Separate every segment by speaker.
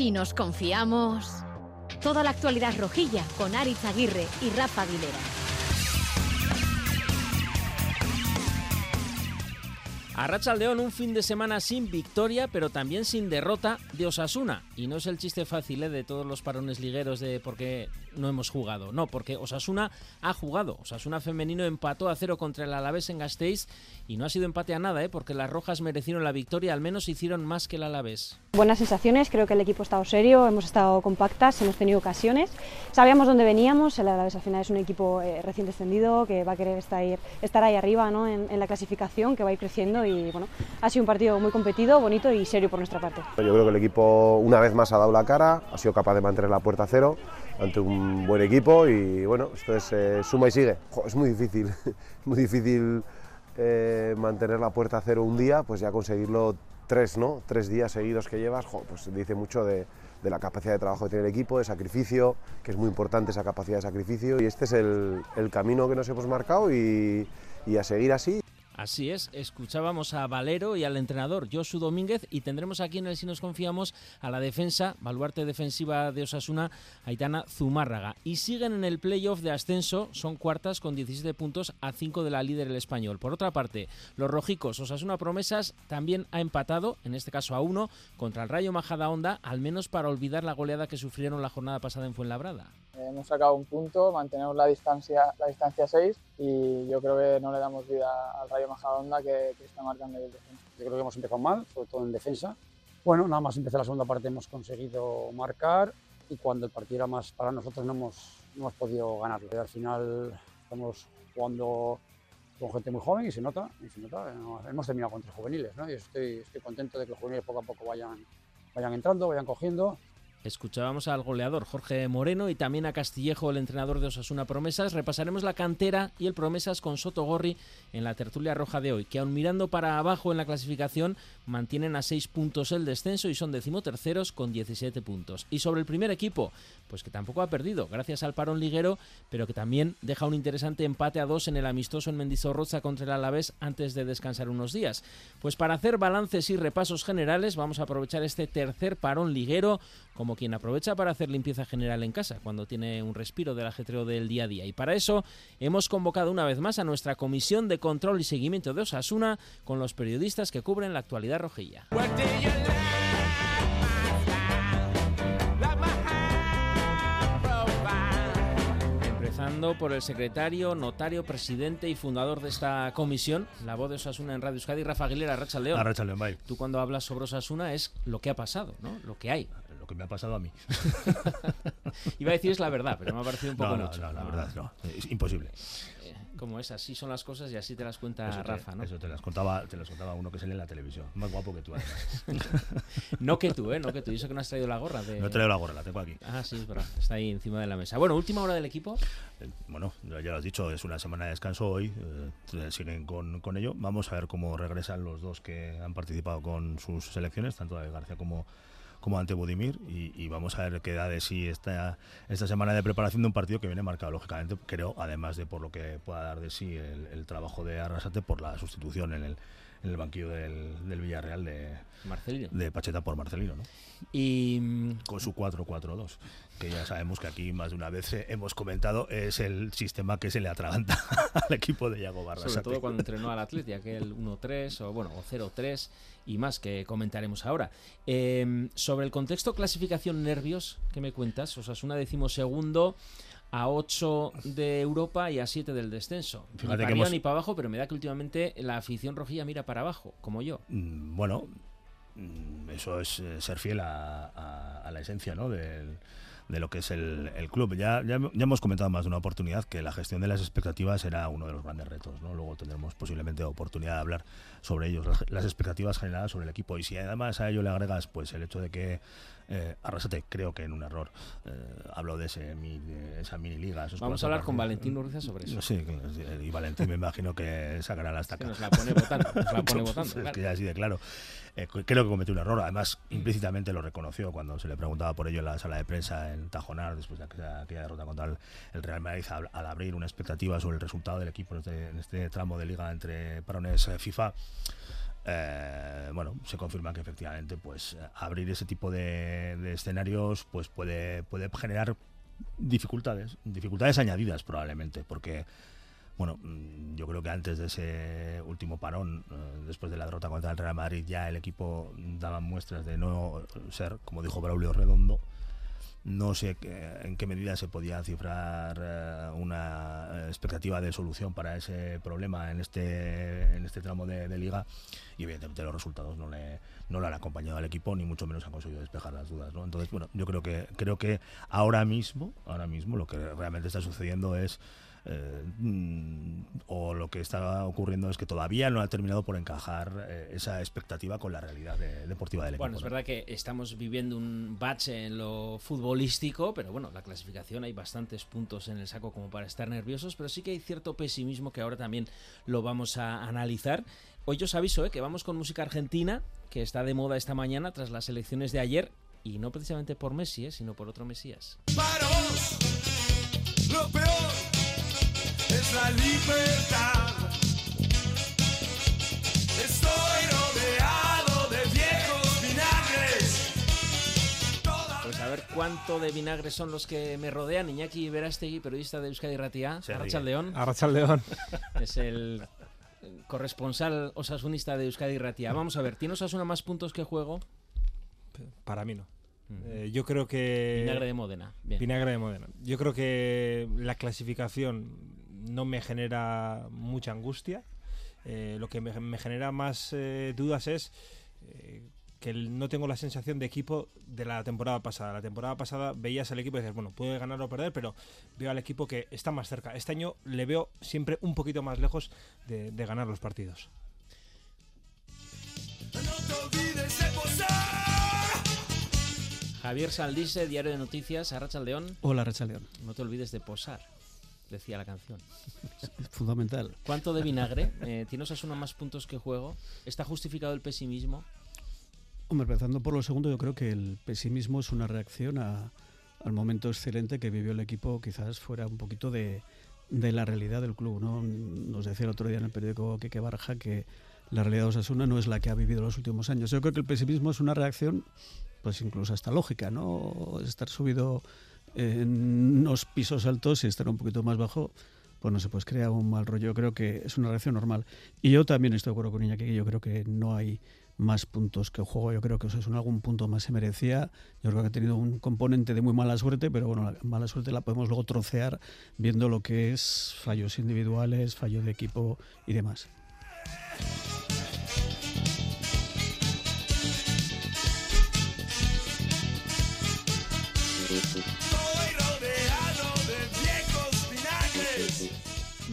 Speaker 1: Si nos confiamos. Toda la actualidad rojilla con Aritz Aguirre y Rafa Aguilera.
Speaker 2: A León un fin de semana sin victoria, pero también sin derrota de Osasuna. Y no es el chiste fácil ¿eh? de todos los parones ligueros de porque no hemos jugado. No, porque Osasuna ha jugado. Osasuna femenino empató a cero contra el Alavés en Gasteiz y no ha sido empate a nada, ¿eh? porque las rojas merecieron la victoria, al menos hicieron más que el Alavés.
Speaker 3: Buenas sensaciones, creo que el equipo ha estado serio, hemos estado compactas, hemos tenido ocasiones. Sabíamos dónde veníamos, el Alavés al final es un equipo eh, recién descendido que va a querer estar, estar ahí arriba ¿no? en, en la clasificación, que va a ir creciendo y bueno, ha sido un partido muy competido, bonito y serio por nuestra parte.
Speaker 4: Yo creo que el equipo una vez más ha dado la cara, ha sido capaz de mantener la puerta a cero ante un buen equipo y bueno, esto es eh, suma y sigue. es muy difícil, muy difícil eh, mantener la puerta a cero un día, pues ya conseguirlo tres, ¿no? Tres días seguidos que llevas, pues dice mucho de, la capacidad de trabajo que tiene el equipo, de sacrificio, que es muy importante esa capacidad de sacrificio y este es el, camino que nos hemos marcado y a seguir así.
Speaker 2: Así es, escuchábamos a Valero y al entrenador Josu Domínguez y tendremos aquí en el Si nos confiamos a la defensa, baluarte defensiva de Osasuna, Aitana Zumárraga. Y siguen en el playoff de ascenso, son cuartas con 17 puntos a 5 de la líder el español. Por otra parte, los rojicos, Osasuna Promesas también ha empatado, en este caso a 1, contra el Rayo Majada Onda, al menos para olvidar la goleada que sufrieron la jornada pasada en Fuenlabrada.
Speaker 5: Hemos sacado un punto, mantenemos la distancia, la distancia 6 y yo creo que no le damos vida al Rayo Majadahonda que, que está marcando el defensa.
Speaker 6: Yo creo que hemos empezado mal, sobre todo en defensa. Bueno, nada más empezar la segunda parte hemos conseguido marcar y cuando el partido era más para nosotros no hemos, no hemos podido ganarlo. al final estamos jugando con gente muy joven y se nota, y se nota hemos terminado contra juveniles ¿no? y estoy, estoy contento de que los juveniles poco a poco vayan, vayan entrando, vayan cogiendo
Speaker 2: Escuchábamos al goleador Jorge Moreno y también a Castillejo, el entrenador de Osasuna Promesas. Repasaremos la cantera y el Promesas con Soto Gorri en la tertulia roja de hoy, que aun mirando para abajo en la clasificación mantienen a 6 puntos el descenso y son decimoterceros con 17 puntos. Y sobre el primer equipo, pues que tampoco ha perdido, gracias al parón liguero, pero que también deja un interesante empate a dos en el amistoso en Mendizorroza contra el Alavés antes de descansar unos días. Pues para hacer balances y repasos generales vamos a aprovechar este tercer parón liguero como quien aprovecha para hacer limpieza general en casa cuando tiene un respiro del ajetreo del día a día. Y para eso hemos convocado una vez más a nuestra comisión de control y seguimiento de Osasuna con los periodistas que cubren la actualidad rojilla. Empezando por el secretario, notario, presidente y fundador de esta comisión, la voz de Osasuna en Radio Euskadi, Rafa Aguilera, Racha León.
Speaker 7: Racha León, bye.
Speaker 2: Tú cuando hablas sobre Osasuna es lo que ha pasado, ¿no? Lo que hay
Speaker 7: que me ha pasado a mí.
Speaker 2: Iba a decir es la verdad, pero me ha parecido un poco
Speaker 7: no, no, la verdad no, es imposible.
Speaker 2: Eh, como es, así son las cosas y así te las cuenta Rafa, ¿no?
Speaker 7: Eso te las contaba, te las contaba uno que sale en la televisión, más guapo que tú además.
Speaker 2: no que tú, ¿eh? No que tú, y eso que no has traído la gorra. De...
Speaker 7: No he traído la gorra, la tengo aquí.
Speaker 2: Ah, sí, es verdad, está ahí encima de la mesa. Bueno, última hora del equipo.
Speaker 7: Eh, bueno, ya lo has dicho, es una semana de descanso hoy, eh, siguen con, con ello. Vamos a ver cómo regresan los dos que han participado con sus selecciones, tanto de García como como ante Budimir y, vamos a ver qué da de sí esta, esta semana de preparación de un partido que viene marcado lógicamente, creo, además de por lo que pueda dar de sí el, trabajo de Arrasate por la sustitución en el, en el banquillo del, del Villarreal de,
Speaker 2: Marcelino.
Speaker 7: de Pacheta por Marcelino. ¿no?
Speaker 2: Y
Speaker 7: con su 4-4-2 que ya sabemos que aquí más de una vez hemos comentado, es el sistema que se le atraganta al equipo de Yago Barra.
Speaker 2: Sobre todo cuando entrenó al Atleti, aquel 1-3 o bueno, o 0-3 y más que comentaremos ahora. Em, sobre el contexto clasificación nervios, ¿qué me cuentas? O sea, es una decimosegundo a 8 de Europa y a 7 del descenso. Fíjate ni para arriba ni para abajo, pero me da que últimamente la afición rojilla mira para abajo, como yo.
Speaker 7: Mm, bueno, mm, eso es eh, ser fiel a, a la esencia ¿no? del de lo que es el, club. Ya, ya, hemos comentado más de una oportunidad que la gestión de las expectativas era uno de los grandes retos. ¿no? Luego tendremos posiblemente oportunidad de hablar sobre ellos, las, expectativas generadas sobre el equipo. Y si además a ello le agregas pues el hecho de que eh, Arrasate, creo que en un error, eh, hablo de, ese, esa mini liga.
Speaker 2: Vamos a hablar con Valentín Urriza sobre eso.
Speaker 7: Sí, y Valentín me imagino que sacará la estaca.
Speaker 2: nos la pone votando. Nos la pone votando
Speaker 7: Es que ya así de claro. Eh, creo que cometió un error. Además, implícitamente lo reconoció cuando se le preguntaba por ello en la sala de prensa en Tajonar, después de aquella, derrota contra el, Real Madrid, al, abrir una expectativa sobre el resultado del equipo en este, en este tramo de liga entre parones FIFA. Eh, bueno, se confirma que efectivamente, pues abrir ese tipo de, escenarios, pues puede, puede generar dificultades, dificultades añadidas probablemente, porque bueno, mm, yo creo que antes de ese último parón, eh, después de la derrota contra el Real Madrid, ya el equipo daba muestras de no ser, como dijo Braulio Redondo, no sé en qué medida se podía cifrar eh, una expectativa de solución para ese problema en este en este tramo de, liga y evidentemente los resultados no le no le han acompañado al equipo ni mucho menos han conseguido despejar las dudas ¿no? entonces bueno yo creo que creo que ahora mismo ahora mismo lo que realmente está sucediendo es eh, mm, o lo que está ocurriendo es que todavía no ha terminado por encajar eh, esa expectativa con la realidad deportiva del equipo.
Speaker 2: Bueno, es verdad que estamos viviendo un bache en lo futbolístico, pero bueno, la clasificación hay bastantes puntos en el saco como para estar nerviosos, pero sí que hay cierto pesimismo que ahora también lo vamos a analizar. Hoy os aviso eh, que vamos con música argentina, que está de moda esta mañana tras las elecciones de ayer, y no precisamente por Messi, sino por otro Mesías.
Speaker 8: Para vos, lo peor es la libertad. Estoy rodeado de viejos vinagres.
Speaker 2: Pues a ver cuánto de vinagres son los que me rodean. Iñaki Verástegui, periodista de Euskadi Ratia. Arrachal León.
Speaker 9: Arrachal León.
Speaker 2: Es el corresponsal osasunista de Euskadi Ratia. Vamos a ver, ¿tiene Osasuna más puntos que juego?
Speaker 9: Para mí no. Eh, yo creo que.
Speaker 2: Vinagre de Módena.
Speaker 9: Vinagre de Módena. Yo creo que la clasificación no me genera mucha angustia. Eh, lo que me, genera más eh, dudas es eh, que no tengo la sensación de equipo de la temporada pasada. La temporada pasada veías al equipo y dices, bueno, puede ganar o perder, pero veo al equipo que está más cerca. Este año le veo siempre un poquito más lejos de, ganar los partidos.
Speaker 2: Javier Saldise, Diario de Noticias, Arracha León.
Speaker 10: Hola, Arracha León.
Speaker 2: No te olvides de posar decía la canción.
Speaker 10: Es fundamental.
Speaker 2: ¿Cuánto de vinagre? Eh, ¿Tiene Osasuna más puntos que juego? ¿Está justificado el pesimismo?
Speaker 10: Hombre, empezando por lo segundo, yo creo que el pesimismo es una reacción al momento excelente que vivió el equipo, quizás fuera un poquito de, la realidad del club. ¿no? Nos decía el otro día en el periódico Kike Barja que la realidad de Osasuna no es la que ha vivido los últimos años. Yo creo que el pesimismo es una reacción, pues incluso hasta lógica, ¿no? Estar subido en unos pisos altos y estar un poquito más bajo, pues no se pues crea un mal rollo. Creo que es una reacción normal. Y yo también estoy de acuerdo con Iñaki, que yo creo que no hay más puntos que juego. Yo creo que en algún punto más se merecía. Yo creo que ha tenido un componente de muy mala suerte, pero bueno, la mala suerte la podemos luego trocear viendo lo que es fallos individuales, fallo de equipo y demás.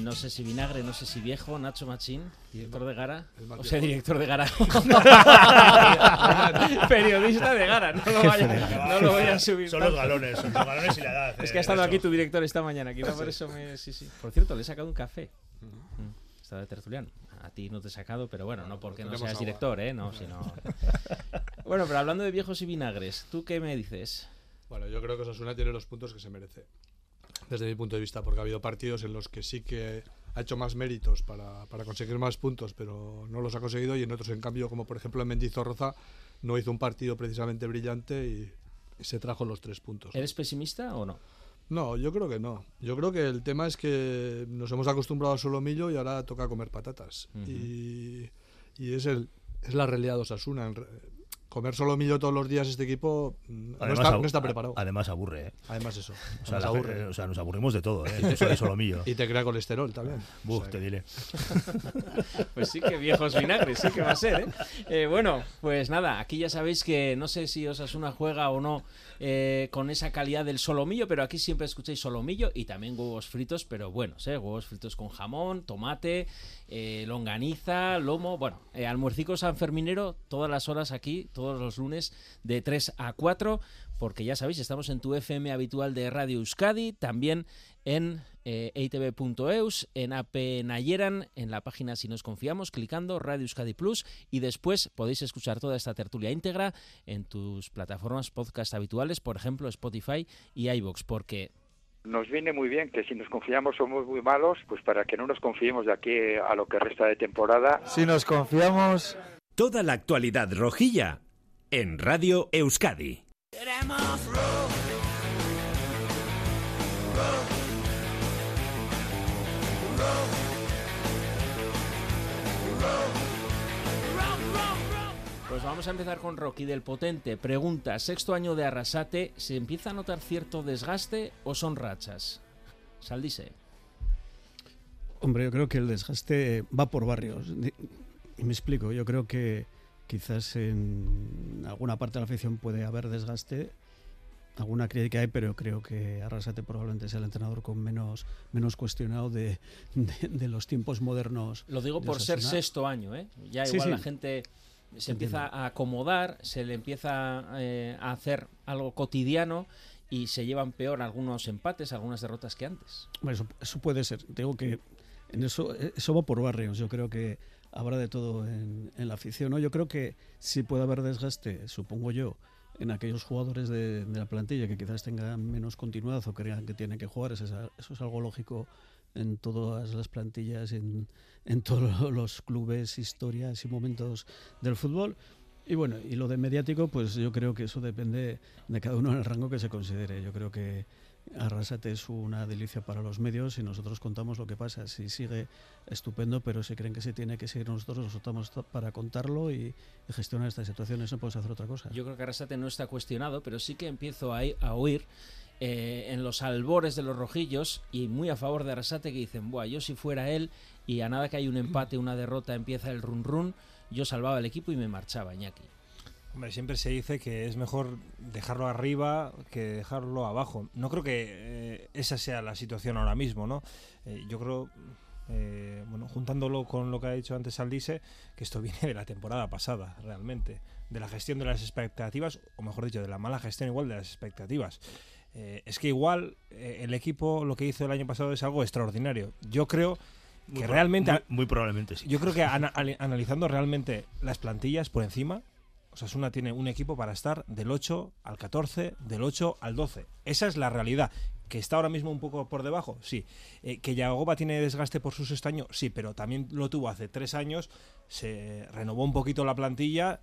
Speaker 2: No sé si vinagre, no sé si viejo, Nacho Machín, director de Gara. O sea, director de Gara. Periodista de Gara, no lo, vaya, no lo voy a subir.
Speaker 7: Son los galones, son los galones y la edad.
Speaker 2: Es que ha estado aquí tu director esta mañana, quizá por eso me. Sí, sí. Por cierto, le he sacado un café. Mm. Estaba de tertuliano. A ti no te he sacado, pero bueno, no porque no seas director, ¿eh? No, sino. bueno, pero hablando de viejos y vinagres, ¿tú qué me dices?
Speaker 11: Bueno, yo creo que Osasuna tiene los puntos que se merece desde mi punto de vista, porque ha habido partidos en los que sí que ha hecho más méritos para, para, conseguir más puntos, pero no los ha conseguido, y en otros, en cambio, como por ejemplo en Mendizorroza, no hizo un partido precisamente brillante y, se trajo los tres puntos.
Speaker 2: ¿Eres pesimista o no?
Speaker 11: No, yo creo que no. Yo creo que el tema es que nos hemos acostumbrado al solomillo y ahora toca comer patatas. y, y, es, el, es la realidad de Osasuna comer solo millo todos los días este equipo mm, no, está, preparado.
Speaker 7: Además aburre, ¿eh?
Speaker 11: Además eso.
Speaker 7: O sea, o sea, nos aburrimos de todo, ¿eh? Eso de solomillo.
Speaker 11: y te crea colesterol también.
Speaker 7: Buf, te diré.
Speaker 2: pues sí que viejos vinagres, sí que va a ser, ¿eh? ¿eh? Bueno, pues nada, aquí ya sabéis que no sé si Osasuna juega o no eh, con esa calidad del solomillo, pero aquí siempre escucháis solomillo y también huevos fritos, pero buenos, ¿eh? Huevos fritos con jamón, tomate, eh, longaniza, lomo, bueno, eh, almuercico sanferminero todas las horas aquí, todos los lunes de 3 a 4, porque ya sabéis, estamos en tu FM habitual de Radio Euskadi, también en eh, en AP Nayeran, en la página Si nos confiamos, clicando Radio Euskadi Plus y después podéis escuchar toda esta tertulia íntegra en tus plataformas podcast habituales, por ejemplo Spotify y iBox, porque
Speaker 12: nos viene muy bien que si nos confiamos somos muy malos, pues para que no nos confiemos de aquí a lo que resta de temporada.
Speaker 13: Si nos confiamos Toda la actualidad rojilla en Radio Euskadi.
Speaker 8: Queremos.
Speaker 2: Pues vamos a empezar con Rocky del Potente. Pregunta, sexto año de Arrasate, ¿se empieza a notar cierto desgaste o son rachas? Saldise.
Speaker 10: Hombre, yo creo que el desgaste va por barrios. Y me explico, yo creo que quizás en alguna parte de la afición puede haber desgaste, alguna crítica hay, pero creo que Arrasate probablemente sea el entrenador con menos, menos cuestionado de, de- de los tiempos modernos.
Speaker 2: Lo digo por ser sexto año, ¿eh? Ya
Speaker 10: Sí,
Speaker 2: igual
Speaker 10: sí.
Speaker 2: la gente se empieza a acomodar, se le empieza eh, a hacer algo cotidiano y se llevan peor algunos empates, algunas derrotas que antes.
Speaker 10: Bueno, eso, eso puede ser. Digo que en eso, eso va por barrios. Yo creo que habrá de todo en, en la afición. ¿no? Yo creo que sí puede haber desgaste, supongo yo, en aquellos jugadores de, de la plantilla que quizás tengan menos continuidad o crean que tienen que jugar. Eso es, eso es algo lógico en todas las plantillas, en, en todos los clubes, historias y momentos del fútbol. Y bueno, y lo de mediático, pues yo creo que eso depende de cada uno en el rango que se considere. Yo creo que Arrasate es una delicia para los medios y nosotros contamos lo que pasa. Si sigue, estupendo, pero si creen que se tiene que seguir nosotros, nosotros estamos para contarlo y gestionar estas situaciones. No podemos hacer otra cosa.
Speaker 2: Yo creo que Arrasate no está cuestionado, pero sí que empiezo a, a oír eh, en los albores de los rojillos y muy a favor de Arrasate que dicen, Buah, yo si fuera él y a nada que hay un empate, una derrota, empieza el run run, yo salvaba el equipo y me marchaba, Iñaki.
Speaker 9: Hombre, siempre se dice que es mejor dejarlo arriba que dejarlo abajo. No creo que eh, esa sea la situación ahora mismo, ¿no? Eh, yo creo, eh, bueno, juntándolo con lo que ha dicho antes Aldise, que esto viene de la temporada pasada, realmente. De la gestión de las expectativas, o mejor dicho, de la mala gestión igual de las expectativas. Eh, es que igual eh, el equipo lo que hizo el año pasado es algo extraordinario. Yo creo que realmente...
Speaker 7: muy- muy probablemente sí.
Speaker 9: Yo creo que ana- ali- analizando realmente las plantillas por encima, Osasuna tiene un equipo para estar del 8 al 14, del 8 al 12. Esa es la realidad. ¿Que está ahora mismo un poco por debajo? Sí. Eh, ¿Que Yagoba tiene desgaste por su sexto año? Sí, pero también lo tuvo hace tres años. Se renovó un poquito la plantilla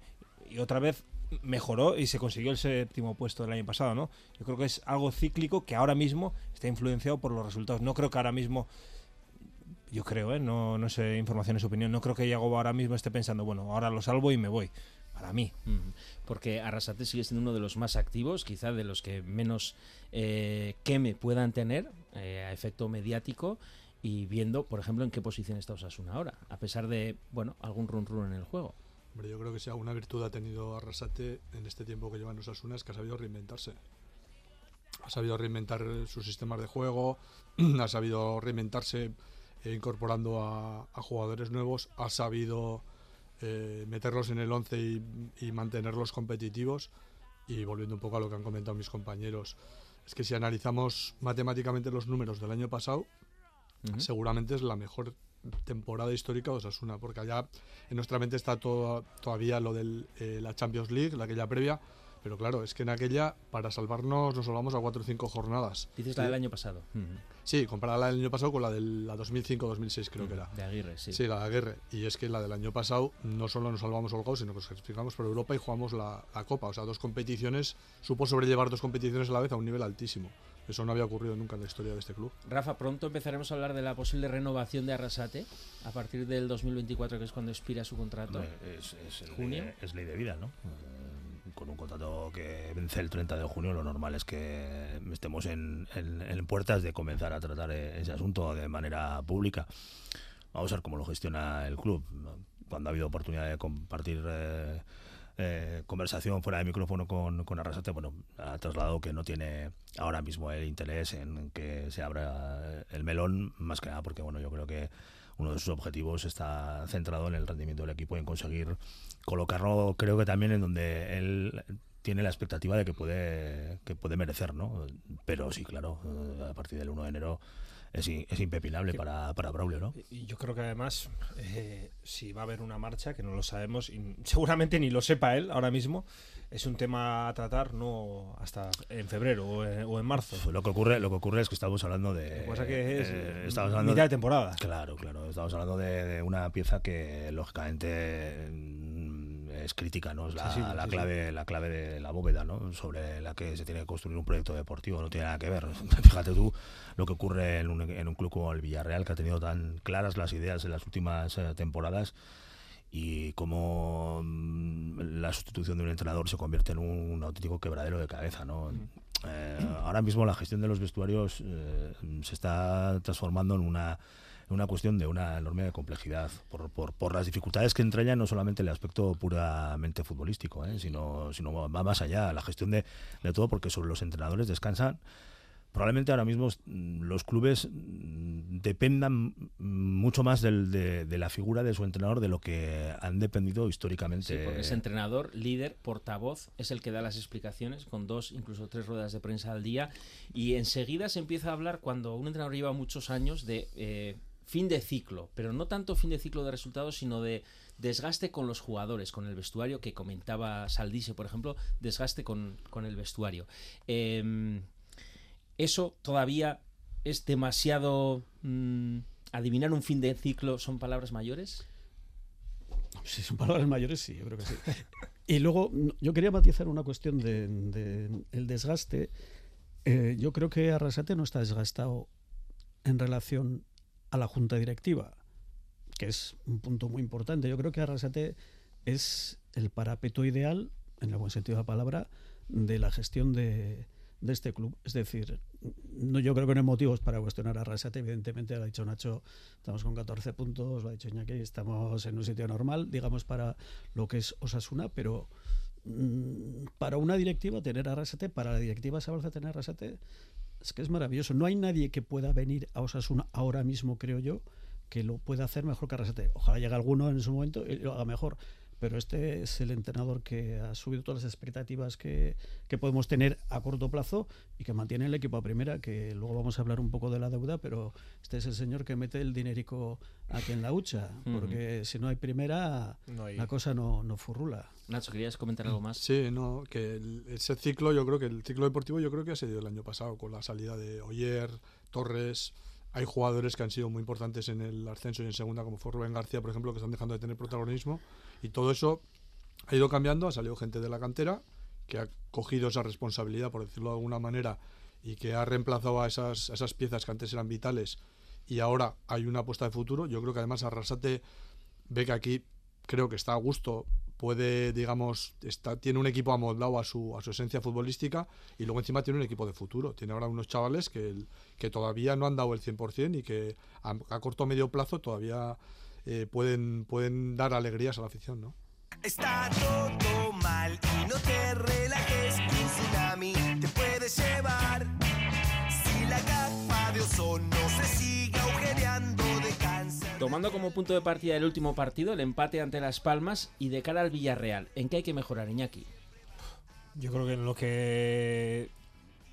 Speaker 9: y otra vez mejoró y se consiguió el séptimo puesto del año pasado, ¿no? Yo creo que es algo cíclico que ahora mismo está influenciado por los resultados. No creo que ahora mismo yo creo, ¿eh? no, no sé, información es opinión. No creo que Yagoba ahora mismo esté pensando, bueno, ahora lo salvo y me voy. Para mí.
Speaker 2: Porque Arrasate sigue siendo uno de los más activos, quizá de los que menos eh, queme puedan tener eh, a efecto mediático y viendo, por ejemplo, en qué posición está Osasuna ahora, a pesar de, bueno, algún run run en el juego.
Speaker 11: Hombre, yo creo que si alguna virtud ha tenido Arrasate en este tiempo que lleva en Osasuna es que ha sabido reinventarse. Ha sabido reinventar sus sistemas de juego, ha sabido reinventarse eh, incorporando a, a jugadores nuevos, ha sabido eh, meterlos en el 11 y, y mantenerlos competitivos. Y volviendo un poco a lo que han comentado mis compañeros, es que si analizamos matemáticamente los números del año pasado,
Speaker 2: Ujú.
Speaker 11: seguramente es la mejor temporada histórica de Osasuna, porque allá en nuestra mente está todo, todavía lo de la Champions League, la aquella previa, pero claro, es que en aquella, para salvarnos, nos salvamos a cuatro o cinco jornadas.
Speaker 2: Dices la
Speaker 11: Sí.
Speaker 2: del año pasado.
Speaker 11: Sí, comparada la del año pasado con la de la 2005-2006 creo que era.
Speaker 2: De Aguirre, sí.
Speaker 11: Sí, la de Aguirre. Y es que la del año pasado no solo nos salvamos holgados, sino que nos clasificamos por Europa y jugamos la, la Copa. O sea, dos competiciones, supo sobrellevar dos competiciones a la vez a un nivel altísimo. Eso no había ocurrido nunca en la historia de este club.
Speaker 2: Rafa, pronto empezaremos a hablar de la posible renovación de Arrasate a partir del 2024, que es cuando expira su contrato.
Speaker 7: Es,
Speaker 2: junio.
Speaker 7: es ley de vida, ¿no? Eh, Con un contrato que vence el 30 de junio, lo normal es que estemos en, en- en puertas de comenzar a tratar eh, ese asunto de manera pública. Vamos a ver cómo lo gestiona el club. Cuando ha habido oportunidad de compartir eh, eh, conversación fuera de micrófono con, con Arrasate, bueno, ha trasladado que no tiene ahora mismo el interés en que se abra el melón, más que nada porque, bueno, yo creo que uno de sus objetivos está centrado en el rendimiento del equipo y en conseguir colocarlo, creo que también en donde él tiene la expectativa de que puede que puede merecer, ¿no? Pero sí, claro, eh, a partir del 1 de enero es, es impepinable para, para Braulio, ¿no?
Speaker 9: Y yo creo que además, eh, si va a haber una marcha, que no lo sabemos, y seguramente ni lo sepa él ahora mismo, es un tema a tratar no hasta en febrero o en, o en marzo.
Speaker 7: Lo que ocurre, lo que ocurre es que estamos hablando de.
Speaker 9: Lo que es,
Speaker 7: eh,
Speaker 9: eh,
Speaker 7: estamos hablando
Speaker 9: mitad de temporada.
Speaker 7: Claro, claro. Estamos hablando de, de una pieza que lógicamente es crítica, ¿no? Es la,
Speaker 10: Sí, sí,
Speaker 7: la
Speaker 10: sí,
Speaker 7: clave, la clave de la bóveda, ¿no? Sobre la que se tiene que construir un proyecto deportivo, no tiene nada que ver. Fíjate tú lo que ocurre en un, en un club como el Villarreal, que ha tenido tan claras las ideas en las últimas eh, temporadas y cómo mm, la sustitución de un entrenador se convierte en un auténtico quebradero de cabeza, ¿no? Eh, ahora mismo la gestión de los vestuarios eh, se está transformando en una una cuestión de una enorme complejidad por, por, las dificultades que entraña no solamente el aspecto puramente futbolístico, ¿eh? sino, sino va más allá, la gestión de, todo, porque sobre los entrenadores descansan probablemente ahora mismo los clubes mm, dependan mucho más de la figura de su entrenador de lo que han dependido históricamente.
Speaker 2: Sí, porque es entrenador, líder, portavoz, es el que da las explicaciones con dos, incluso tres ruedas de prensa al día. Y enseguida se empieza a hablar cuando un entrenador lleva muchos años de eh, fin de ciclo, pero no tanto fin de ciclo de resultados, sino de desgaste con los jugadores, con el vestuario, que comentaba Saldise, por ejemplo, desgaste con, con el vestuario. Em, eso todavía es demasiado... mm, adivinar un fin de ciclo son palabras mayores.
Speaker 10: Si son palabras mayores, sí, yo creo que sí. Y luego, yo quería matizar una cuestión de, de desgaste. Eh, yo creo que Arrasate no está desgastado en relación a la junta directiva, que es un punto muy importante. Yo creo que Arrasate es el parapeto ideal, en el buen sentido de la palabra, de la gestión de, de este club. Es decir, no, yo creo que no hay motivos para cuestionar a Arrasate. Evidentemente, lo ha dicho Nacho, estamos con 14 puntos, lo ha dicho Iñaki, estamos en un sitio normal, digamos, para lo que es Osasuna, pero mm, para una directiva tener Arrasate, para la directiva Sabalza tener Arrasate, es que es maravilloso. No hay nadie que pueda venir a Osasuna ahora mismo, creo yo, que lo pueda hacer mejor que Arrasate. Ojalá llegue alguno en su momento y lo haga mejor. Pero este es el entrenador que ha subido todas las expectativas que, que podemos tener a corto plazo y que mantiene el equipo a primera, que luego vamos a hablar un poco de la deuda, pero este es el señor que mete el dinerico aquí en la hucha, porque si no hay primera,
Speaker 9: No hay-
Speaker 10: la cosa no, no furrula.
Speaker 2: Nacho, ¿querías comentar algo más?
Speaker 11: Sí, no, que el- ese ciclo, yo creo que el ciclo deportivo, yo creo que ha sido el año pasado, con la salida de Oyer, Torres. Hay jugadores que han sido muy importantes en el ascenso y en segunda, como fue Rubén García, por ejemplo, que están dejando de tener protagonismo. Y todo eso ha ido cambiando, ha salido gente de la cantera que ha cogido esa responsabilidad, por decirlo de alguna manera, y que ha reemplazado a esas, a esas piezas que antes eran vitales. Y ahora hay una apuesta de futuro. Yo creo que además Arrasate ve que aquí creo que está a gusto, puede, digamos, está, tiene un equipo amoldado a su, a su esencia futbolística y luego encima tiene un equipo de futuro. Tiene ahora unos chavales que, que todavía no han dado el 100% y que a, corto o medio plazo todavía eh, pueden, pueden dar alegrías a la afición, ¿no?
Speaker 8: Está todo mal y no te relajes, un te puede llevar. Si la capa de ozono
Speaker 2: Tomando como punto de partida el último partido, el empate ante Las Palmas y de cara al Villarreal, ¿en qué hay que mejorar, Iñaki?
Speaker 9: Yo creo que en lo que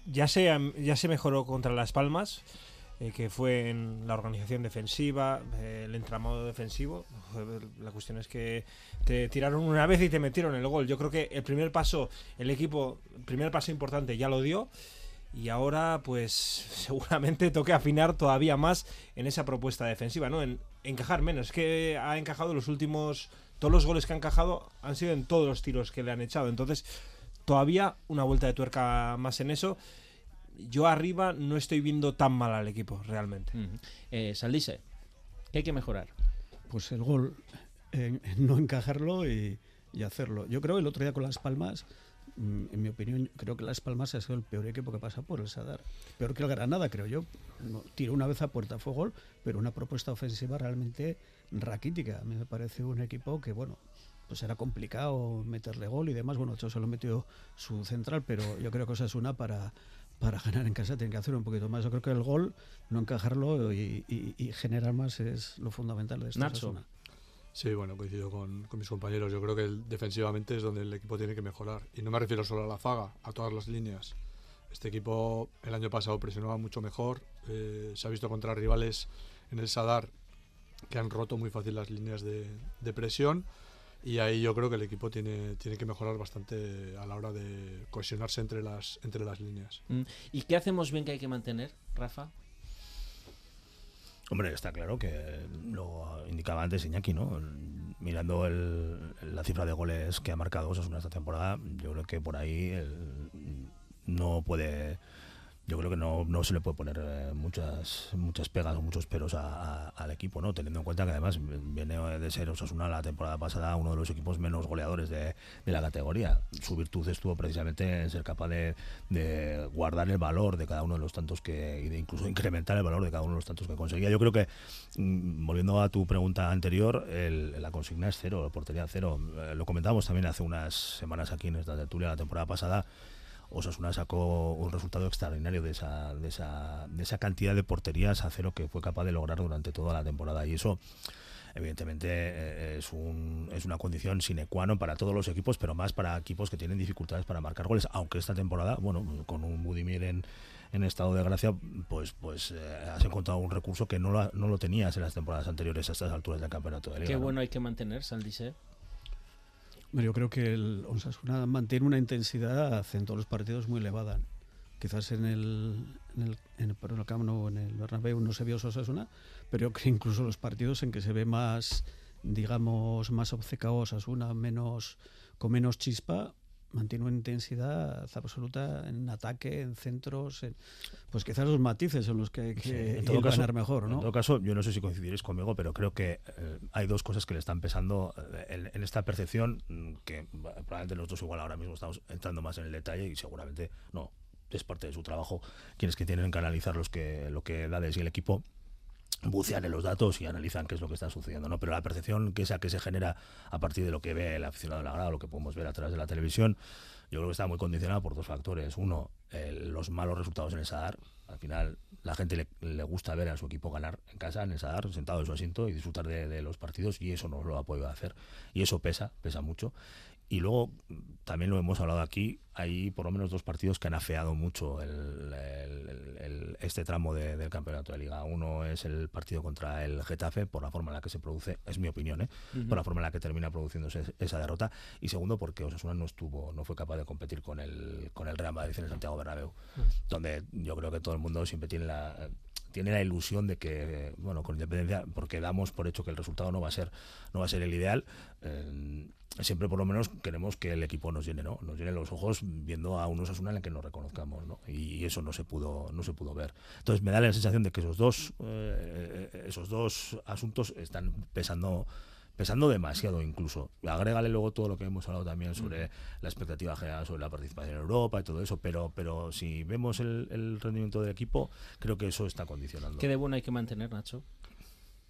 Speaker 9: ya se, ya se mejoró contra Las Palmas, eh, que fue en la organización defensiva, eh, el entramado defensivo. La cuestión es que te tiraron una vez y te metieron el gol. Yo creo que el primer paso, el equipo, el primer paso importante ya lo dio. Y ahora, pues, seguramente toque afinar todavía más en esa propuesta defensiva, ¿no? En encajar menos. Es que ha encajado los últimos. Todos los goles que ha encajado han sido en todos los tiros que le han echado. Entonces, todavía una vuelta de tuerca más en eso. Yo arriba no estoy viendo tan mal al equipo, realmente.
Speaker 2: Eh, Saldise, ¿qué hay que mejorar?
Speaker 10: Pues el gol, en- en no encajarlo y, y hacerlo. Yo creo que el otro día con Las Palmas, en mi opinión, creo que Las Palmas ha sido el peor equipo que pasa por el Sadar. Peor que el Granada, creo yo. No, tiró una vez a puerta, fue gol, pero una propuesta ofensiva realmente raquítica. A mí me parece un equipo que, bueno, pues era complicado meterle gol y demás. Bueno, hecho solo metió su central, pero yo creo que esa es una para, para ganar en casa, tiene que hacer un poquito más. Yo creo que el gol, no encajarlo y, y- y generar más es lo fundamental de esto.
Speaker 2: Nacho.
Speaker 10: Osasuna.
Speaker 11: Sí, bueno, coincido con, con mis compañeros. Yo creo que el- defensivamente es donde el equipo tiene que mejorar. Y no me refiero solo a la zaga, a todas las líneas. Este equipo el año pasado presionaba mucho mejor. eh, se ha visto contra rivales en el Sadar que han roto muy fácil las líneas de, de presión. Y ahí yo creo que el equipo tiene, tiene que mejorar bastante a la hora de cohesionarse entre las, entre las líneas.
Speaker 2: Mm, ¿Y qué hacemos bien que hay que mantener, Rafa?
Speaker 7: Hombre, está claro que lo indicaba antes Iñaki, ¿no? mirando la cifra de goles que ha marcado Osasuna esta temporada, yo creo que por ahí no puede yo creo que no, no se le puede poner eh, muchas muchas pegas o muchos peros a- al equipo, ¿no? Teniendo en cuenta que además viene de ser Osasuna la temporada pasada uno de los equipos menos goleadores de, de la categoría. Su virtud estuvo precisamente en ser capaz de, de guardar el valor de cada uno de los tantos que y de incluso incrementar el valor de cada uno de los tantos que conseguía. Yo creo que mm, volviendo a tu pregunta anterior, el- la consigna es cero, la portería cero. Eh, lo comentamos también hace unas semanas aquí en esta tertulia la temporada pasada. Osasuna sacó un resultado extraordinario de esa, de esa, de esa cantidad de porterías a cero que fue capaz de lograr durante toda la temporada. Y eso, evidentemente, eh, es, un, es una condición sine qua non para todos los equipos, pero más para equipos que tienen dificultades para marcar goles. Aunque esta temporada, bueno, con un Budimir en, en estado de gracia, pues, pues eh, has encontrado un recurso que no, lo- no lo tenías en las temporadas anteriores a estas alturas del campeonato de liga.
Speaker 2: Qué
Speaker 7: ¿no?
Speaker 2: bueno hay que mantener, Saldise.
Speaker 10: Yo creo que el Osasuna mantiene una intensidad en todos los partidos muy elevada. Quizás en el, en el, en el, Camp en el Bernabéu no se vio Osasuna, pero yo creo que incluso los partidos en que se ve más, digamos, más Osasuna, menos, con menos chispa, mantiene una intensidad absoluta en ataque, en centros, en- pues quizás los matices son los que hay que
Speaker 7: Sí, en
Speaker 10: ir
Speaker 7: todo caso,
Speaker 10: ganar mejor,
Speaker 7: En
Speaker 10: ¿no?
Speaker 7: todo caso, yo no sé si coincidiréis conmigo, pero creo que eh, hay dos cosas que le están pesando eh, en, en esta percepción, mm, que probablemente los dos igual ahora mismo estamos entrando más en el detalle y seguramente no, es parte de su trabajo, quienes que tienen que analizar los que, lo que da de sí el equipo bucean en los datos y analizan qué es lo que está sucediendo, ¿no? Pero la percepción que esa que se genera a partir de lo que ve el aficionado de la grada, lo que podemos ver a través de la televisión, yo creo que está muy condicionada por dos factores. Uno, los malos resultados en el Sadar. Al final, la gente le, gusta ver a su equipo ganar en casa, en el Sadar, sentado en su asiento y disfrutar de los partidos, y eso no lo ha podido hacer. Y eso pesa, pesa mucho. Y luego, también lo hemos hablado aquí, hay por lo menos dos partidos que han afeado mucho el- el- el- el- este tramo de- del campeonato de liga. Uno es el partido contra el Getafe, por la forma en la que se produce, es mi opinión, ¿eh? Por la forma en la que termina produciéndose esa derrota. Y segundo, porque Osasuna no estuvo, no fue capaz de competir con el, con el Real Madrid en el Santiago Bernabéu, donde yo creo que todo el mundo siempre tiene la tiene la ilusión de que bueno con independencia porque damos por hecho que el resultado no va a ser no va a ser el ideal eh, siempre por lo menos queremos que el equipo nos llene no nos llene los ojos viendo a un Osasuna en el que nos reconozcamos ¿no? y eso no se pudo no se pudo ver entonces me da la sensación de que esos dos eh, esos dos asuntos están pesando pesando demasiado incluso. Agrégale luego todo lo que hemos hablado también sobre la expectativa general sobre la participación en Europa y todo eso, pero pero si vemos el, el rendimiento del equipo, creo que eso está condicionando.
Speaker 2: ¿Qué de bueno hay que mantener, Nacho?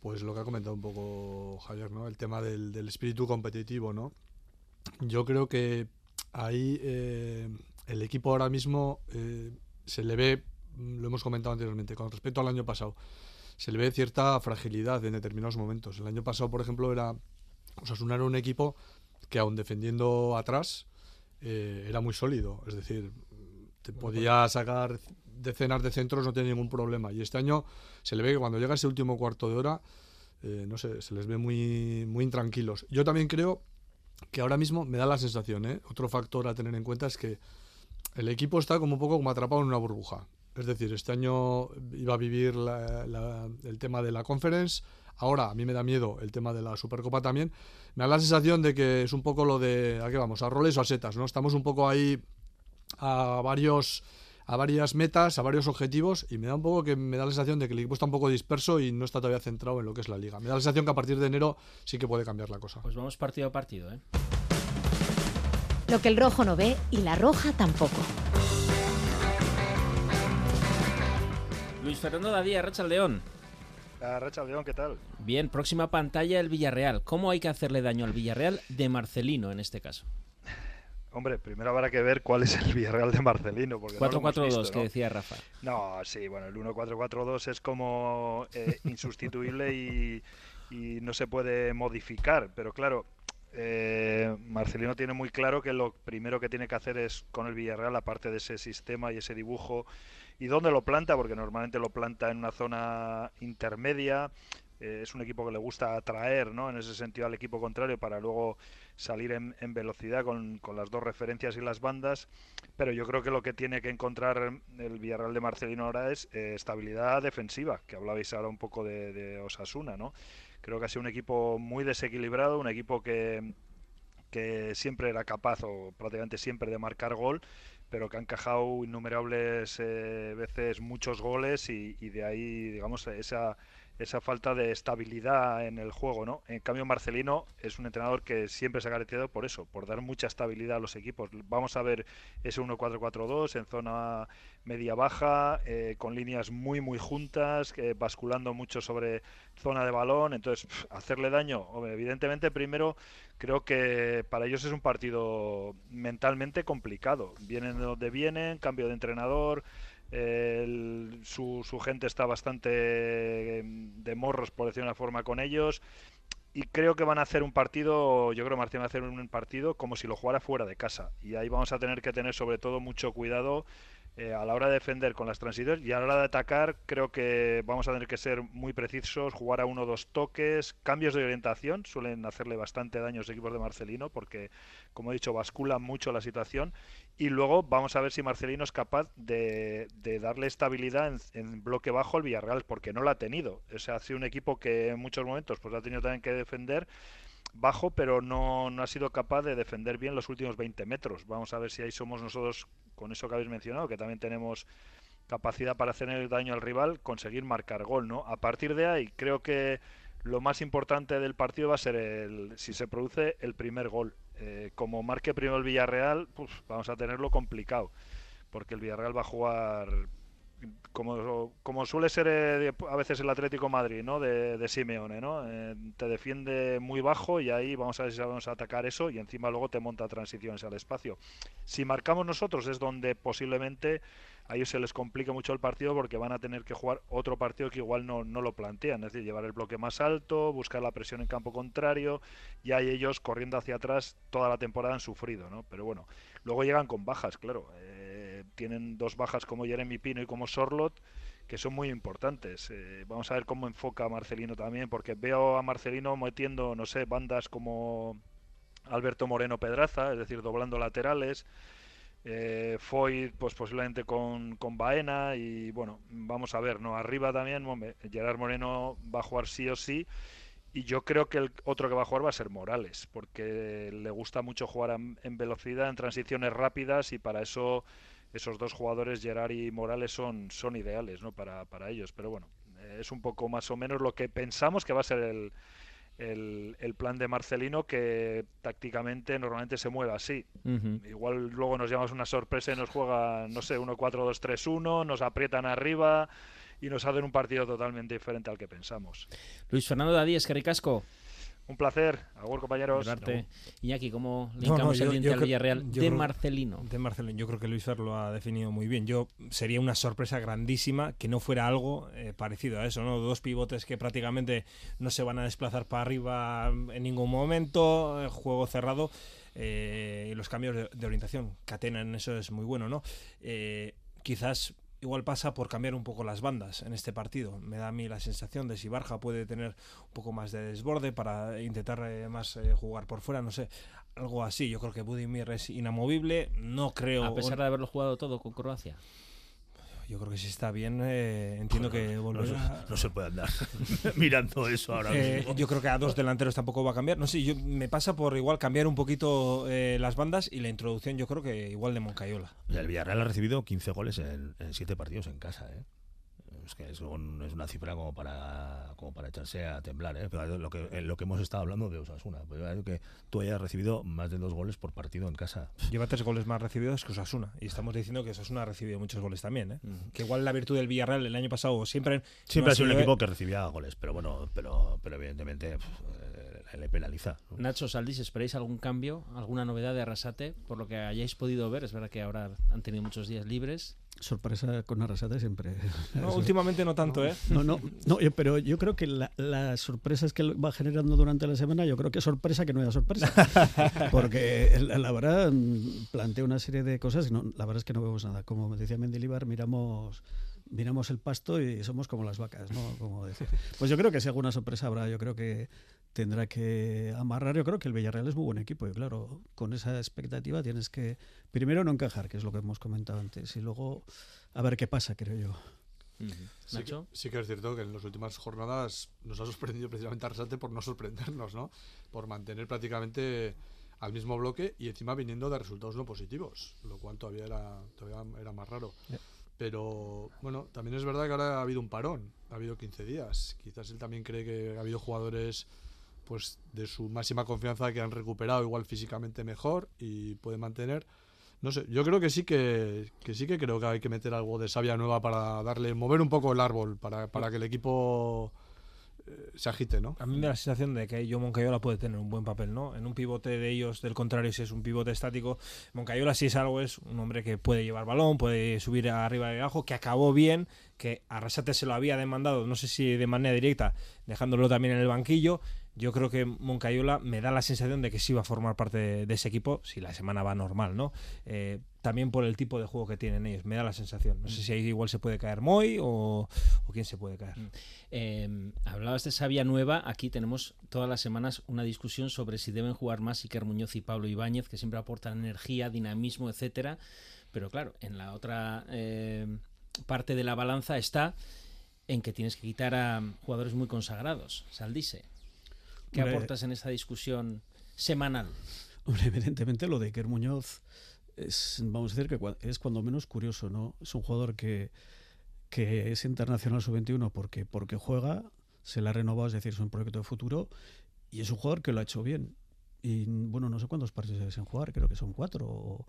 Speaker 11: Pues lo que ha comentado un poco Javier, ¿no? El tema del, del espíritu competitivo, ¿no? Yo creo que ahí eh, el equipo ahora mismo eh, se le ve, mm, lo hemos comentado anteriormente, con respecto al año pasado, se le ve cierta fragilidad en determinados momentos. El año pasado, por ejemplo, era Osasuna era un equipo que aun defendiendo atrás eh, era muy sólido, es decir, te podía sacar decenas de centros, no tiene ningún problema. Y este año se le ve que cuando llega ese último cuarto de hora, eh, no sé, se les ve muy, muy intranquilos. Yo también creo que ahora mismo me da la sensación, ¿eh? otro factor a tener en cuenta es que el equipo está como un poco como atrapado en una burbuja. Es decir, este año iba a vivir la- la- el tema de la conference, ahora a mí me da miedo el tema de la Supercopa también. Me da la sensación de que es un poco lo de, ¿a qué vamos? A roles o a setas, ¿no? Estamos un poco ahí a varios a varias metas, a varios objetivos y me da un poco que me da la sensación de que el equipo está un poco disperso y no está todavía centrado en lo que es la liga. Me da la sensación que a partir de enero sí que puede cambiar la cosa.
Speaker 2: Pues vamos partido a partido, ¿eh?
Speaker 1: Lo que el rojo no ve y la roja tampoco.
Speaker 2: Luis Fernando Dadía, Racha León.
Speaker 14: Racha León, ¿qué tal?
Speaker 2: Bien, próxima pantalla el Villarreal. ¿Cómo hay que hacerle daño al Villarreal de Marcelino en este caso?
Speaker 14: Hombre, primero habrá que ver cuál es el Villarreal de Marcelino. Porque no lo hemos
Speaker 2: 4-4-2
Speaker 14: visto,
Speaker 2: que
Speaker 14: ¿no?
Speaker 2: decía Rafa.
Speaker 14: No, sí, bueno, el 1-4-4-2 es como eh, insustituible y, y no se puede modificar. Pero claro, eh, Marcelino tiene muy claro que lo primero que tiene que hacer es con el Villarreal, aparte de ese sistema y ese dibujo, y dónde lo planta, porque normalmente lo planta en una zona intermedia. eh, es un equipo que le gusta atraer, ¿no? En ese sentido al equipo contrario para luego salir en, velocidad con, las dos referencias y las bandas. Pero yo creo que lo que tiene que encontrar el Villarreal de Marcelino ahora es eh, estabilidad defensiva, que hablabais ahora un poco de, de Osasuna, ¿no? Creo que ha sido un equipo muy desequilibrado, un equipo que, que siempre era capaz o prácticamente siempre de marcar gol, pero que ha encajado innumerables eh, veces muchos goles y, y de ahí, digamos, esa esa falta de estabilidad en el juego, ¿no? En cambio, Marcelino es un entrenador que siempre se ha caracterizado por eso, por dar mucha estabilidad a los equipos. Vamos a ver ese 1-4-4-2 en zona media-baja, eh, con líneas muy, muy juntas, eh, basculando mucho sobre zona de balón. Entonces, hacerle daño, evidentemente, primero creo que para ellos es un partido mentalmente complicado. Vienen de donde vienen, cambio de entrenador su, su, gente está bastante em, de morros, por decir una forma, con ellos. Y creo que van a hacer un partido, yo creo que Martín va a hacer un partido como si lo jugara fuera de casa. Y ahí vamos a tener que tener sobre todo mucho cuidado eh, a la hora de defender con las transiciones y a la hora de atacar creo que vamos a tener que ser muy precisos, jugar a uno o dos toques, cambios de orientación, suelen hacerle bastante daño a los equipos de Marcelino porque, como he dicho, basculan mucho la situación. Y luego vamos a ver si Marcelino es capaz de, darle estabilidad en, bloque bajo al Villarreal porque no lo ha tenido. O sea, ha sido un equipo que en muchos momentos pues ha tenido también que defender bajo, pero no, no, ha sido capaz de defender bien los últimos 20 metros. Vamos a ver si ahí somos nosotros, con eso que habéis mencionado, que también tenemos capacidad para hacer el daño al rival, conseguir marcar gol, ¿no? A partir de ahí, creo que lo más importante del partido va a ser el, si se produce el primer gol. Eh, como marque primero el Villarreal, pues vamos a tenerlo complicado, porque el Villarreal va a jugar como, como suele ser eh, a veces el Atlético Madrid, ¿no? De, de Simeone, ¿no? Eh, te defiende muy bajo y ahí vamos a ver si a atacar eso y encima luego te monta transiciones al espacio. Si marcamos nosotros es donde posiblemente a ellos se les complica mucho el partido porque van a tener que jugar otro partido que igual no, no lo plantean, es decir, llevar el bloque más alto, buscar la presión en campo contrario y ahí ellos corriendo hacia atrás toda la temporada han sufrido, ¿no? Pero bueno, luego llegan con bajas, claro. Eh, tienen dos bajas como Jeremy Pino y como Sorlot que son muy importantes. Eh, vamos a ver cómo enfoca Marcelino también, porque veo a Marcelino metiendo, no sé, bandas como Alberto Moreno Pedraza, es decir, doblando laterales. Eh, Foy, pues posiblemente con, con Baena y bueno, vamos a ver, ¿no? Arriba también, Gerard Moreno va a jugar sí o sí y yo creo que el otro que va a jugar va a ser Morales, porque le gusta mucho jugar en velocidad, en transiciones rápidas y para eso esos dos jugadores, Gerard y Morales, son, son ideales ¿no? para, para ellos. Pero bueno, es un poco más o menos lo que pensamos que va a ser el, el, plan de Marcelino, que tácticamente normalmente se mueve así. Igual luego nos llevamos una sorpresa y nos juega, no sé, 1-4-2-3-1, nos aprietan arriba y nos hacen un partido totalmente diferente al que pensamos.
Speaker 2: Luis Fernando Dadíes, que ricasco.
Speaker 14: Un placer. Agur, compañeros.
Speaker 2: Y aquí, ¿cómo linkamos el diente al Villarreal de Marcelino?
Speaker 9: De Marcelino. Yo creo que Luis Fer lo ha definido muy bien. Yo sería una sorpresa grandísima que no fuera algo eh, parecido a eso, ¿no? Dos pivotes que prácticamente no se van a desplazar para arriba en ningún momento, eh, juego cerrado. Eh, y los cambios de, de, orientación. Catena en eso es muy bueno, ¿no? quizás igual pasa por cambiar un poco las bandas en este partido. Me da a mí la sensación de si Barja puede tener un poco más de desborde para intentar eh, más eh, jugar por fuera, no sé, algo así. Yo creo que Budimir es inamovible, no creo...
Speaker 2: A pesar de haberlo jugado todo con Croacia
Speaker 9: yo creo que si está bien, eh, entiendo que
Speaker 7: no, se puede andar mirando eso ahora eh, mismo.
Speaker 9: Yo creo que a dos delanteros tampoco va a cambiar. No sé, yo, me pasa por igual cambiar un poquito eh, las bandas y la introducción yo creo que igual de Moncayola.
Speaker 7: El Villarreal ha recibido 15 goles en, en 7 partidos en casa, ¿eh? Es que es, una cifra como para como para echarse a temblar ¿eh? lo que lo que hemos estado hablando de Osasuna pues, que tú hayas recibido más de dos goles por partido en casa
Speaker 9: lleva tres goles más recibidos que Osasuna y estamos diciendo que Osasuna ha recibido muchos goles también ¿eh? que igual la virtud del Villarreal el año pasado siempre
Speaker 7: siempre ha sido un equipo que recibía goles pero bueno pero pero evidentemente eh, le penaliza.
Speaker 2: Nacho Saldís, ¿esperáis algún cambio, alguna novedad de Arrasate? Por lo que hayáis podido ver, es verdad que ahora han tenido muchos días libres.
Speaker 10: Sorpresa con Arrasate siempre.
Speaker 9: No, últimamente no tanto, ¿eh?
Speaker 10: No, no, no, pero yo creo que la, las sorpresas que va generando durante la semana, yo creo que es sorpresa que no haya sorpresa. Porque la, verdad plantea una serie de cosas y no, la verdad es que no vemos nada. Como decía Mendilibar, miramos miramos el pasto y somos como las vacas, ¿no? Como decir. Pues yo creo que si alguna sorpresa habrá, yo creo que tendrá que amarrar. Yo creo que el Villarreal es muy buen equipo y claro, con esa expectativa tienes que primero no encajar, que es lo que hemos comentado antes, y luego a ver qué pasa, creo yo.
Speaker 11: Sí,
Speaker 2: Nacho.
Speaker 11: que, sí que es cierto que en las últimas jornadas nos ha sorprendido precisamente Arrasate por no sorprendernos, ¿no? Por mantener prácticamente al mismo bloque y encima viniendo de resultados no positivos, lo cual todavía era, todavía era más raro. Pero bueno, también es verdad que ahora ha habido un parón, ha habido 15 días. Quizás él también cree que ha habido jugadores pues de su máxima confianza que han recuperado igual físicamente mejor y puede mantener. No sé, yo creo que sí que, que sí que creo que hay que meter algo de savia nueva para darle, mover un poco el árbol, para, para que el equipo eh, se agite, ¿no?
Speaker 9: A mí me da la sensación de que yo Moncayola puede tener un buen papel, ¿no? En un pivote de ellos, del contrario, si es un pivote estático, Moncayola si es algo, es un hombre que puede llevar balón, puede subir arriba y abajo, que acabó bien, que Arrasate se lo había demandado, no sé si de manera directa, dejándolo también en el banquillo. Yo creo que Moncayola me da la sensación de que sí va a formar parte de, de ese equipo, si la semana va normal, ¿no? Eh, también por el tipo de juego que tienen ellos, me da la sensación. No sé si ahí igual se puede caer Moy o, o quién se puede caer.
Speaker 2: Eh, hablabas de Sabia Nueva, aquí tenemos todas las semanas una discusión sobre si deben jugar más Iker Muñoz y Pablo Ibáñez, que siempre aportan energía, dinamismo, etcétera. Pero claro, en la otra eh, parte de la balanza está en que tienes que quitar a jugadores muy consagrados. Saldise, ¿qué
Speaker 10: Hombre,
Speaker 2: aportas en esta discusión semanal?
Speaker 10: Hombre, evidentemente lo de Iker Muñoz es, vamos a decir que es cuando menos curioso, ¿no? Es un jugador que, que es internacional sub-21 porque, porque juega, se le ha renovado, es decir, es un proyecto de futuro y es un jugador que lo ha hecho bien. Y bueno, no sé cuántos partidos en jugar, creo que son cuatro. o-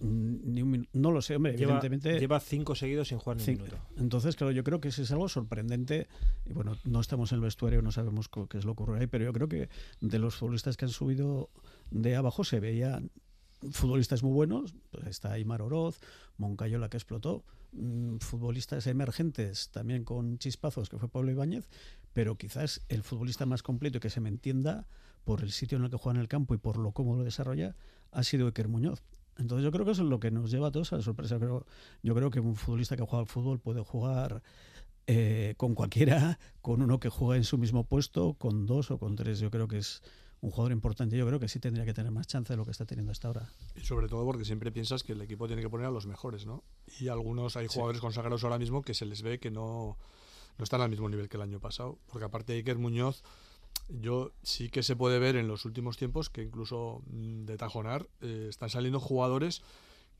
Speaker 10: ni un minu- no lo sé, hombre,
Speaker 9: Lleva,
Speaker 10: evidentemente.
Speaker 9: lleva cinco seguidos sin jugar ni un
Speaker 10: Cin-
Speaker 9: minuto.
Speaker 10: Entonces, claro, yo creo que eso es algo sorprendente. Y bueno, no estamos en el vestuario, no sabemos qué es lo que ocurre ahí, pero yo creo que de los futbolistas que han subido de abajo se veían futbolistas muy buenos. Pues está Aymar Oroz, Moncayola que explotó, mm, futbolistas emergentes también con chispazos que fue Pablo Ibáñez, pero quizás el futbolista más completo y que se me entienda por el sitio en el que juega en el campo y por lo cómo lo desarrolla ha sido Iker Muñoz. Entonces yo creo que eso es lo que nos lleva a todos a la sorpresa. Creo, yo creo que un futbolista que juega al fútbol puede jugar eh, con cualquiera, con uno que juega en su mismo puesto, con dos o con tres. Yo creo que es un jugador importante. Yo creo que sí tendría que tener más chance de lo que está teniendo hasta ahora.
Speaker 11: Y sobre todo porque siempre piensas que el equipo tiene que poner a los mejores, ¿no? Y algunos, hay
Speaker 10: Sí.
Speaker 11: jugadores consagrados ahora mismo que se les ve que no, no están al mismo nivel que el año pasado. Porque aparte de Iker Muñoz, yo sí que se puede ver en los últimos tiempos que incluso mm, de Tajonar eh, están saliendo jugadores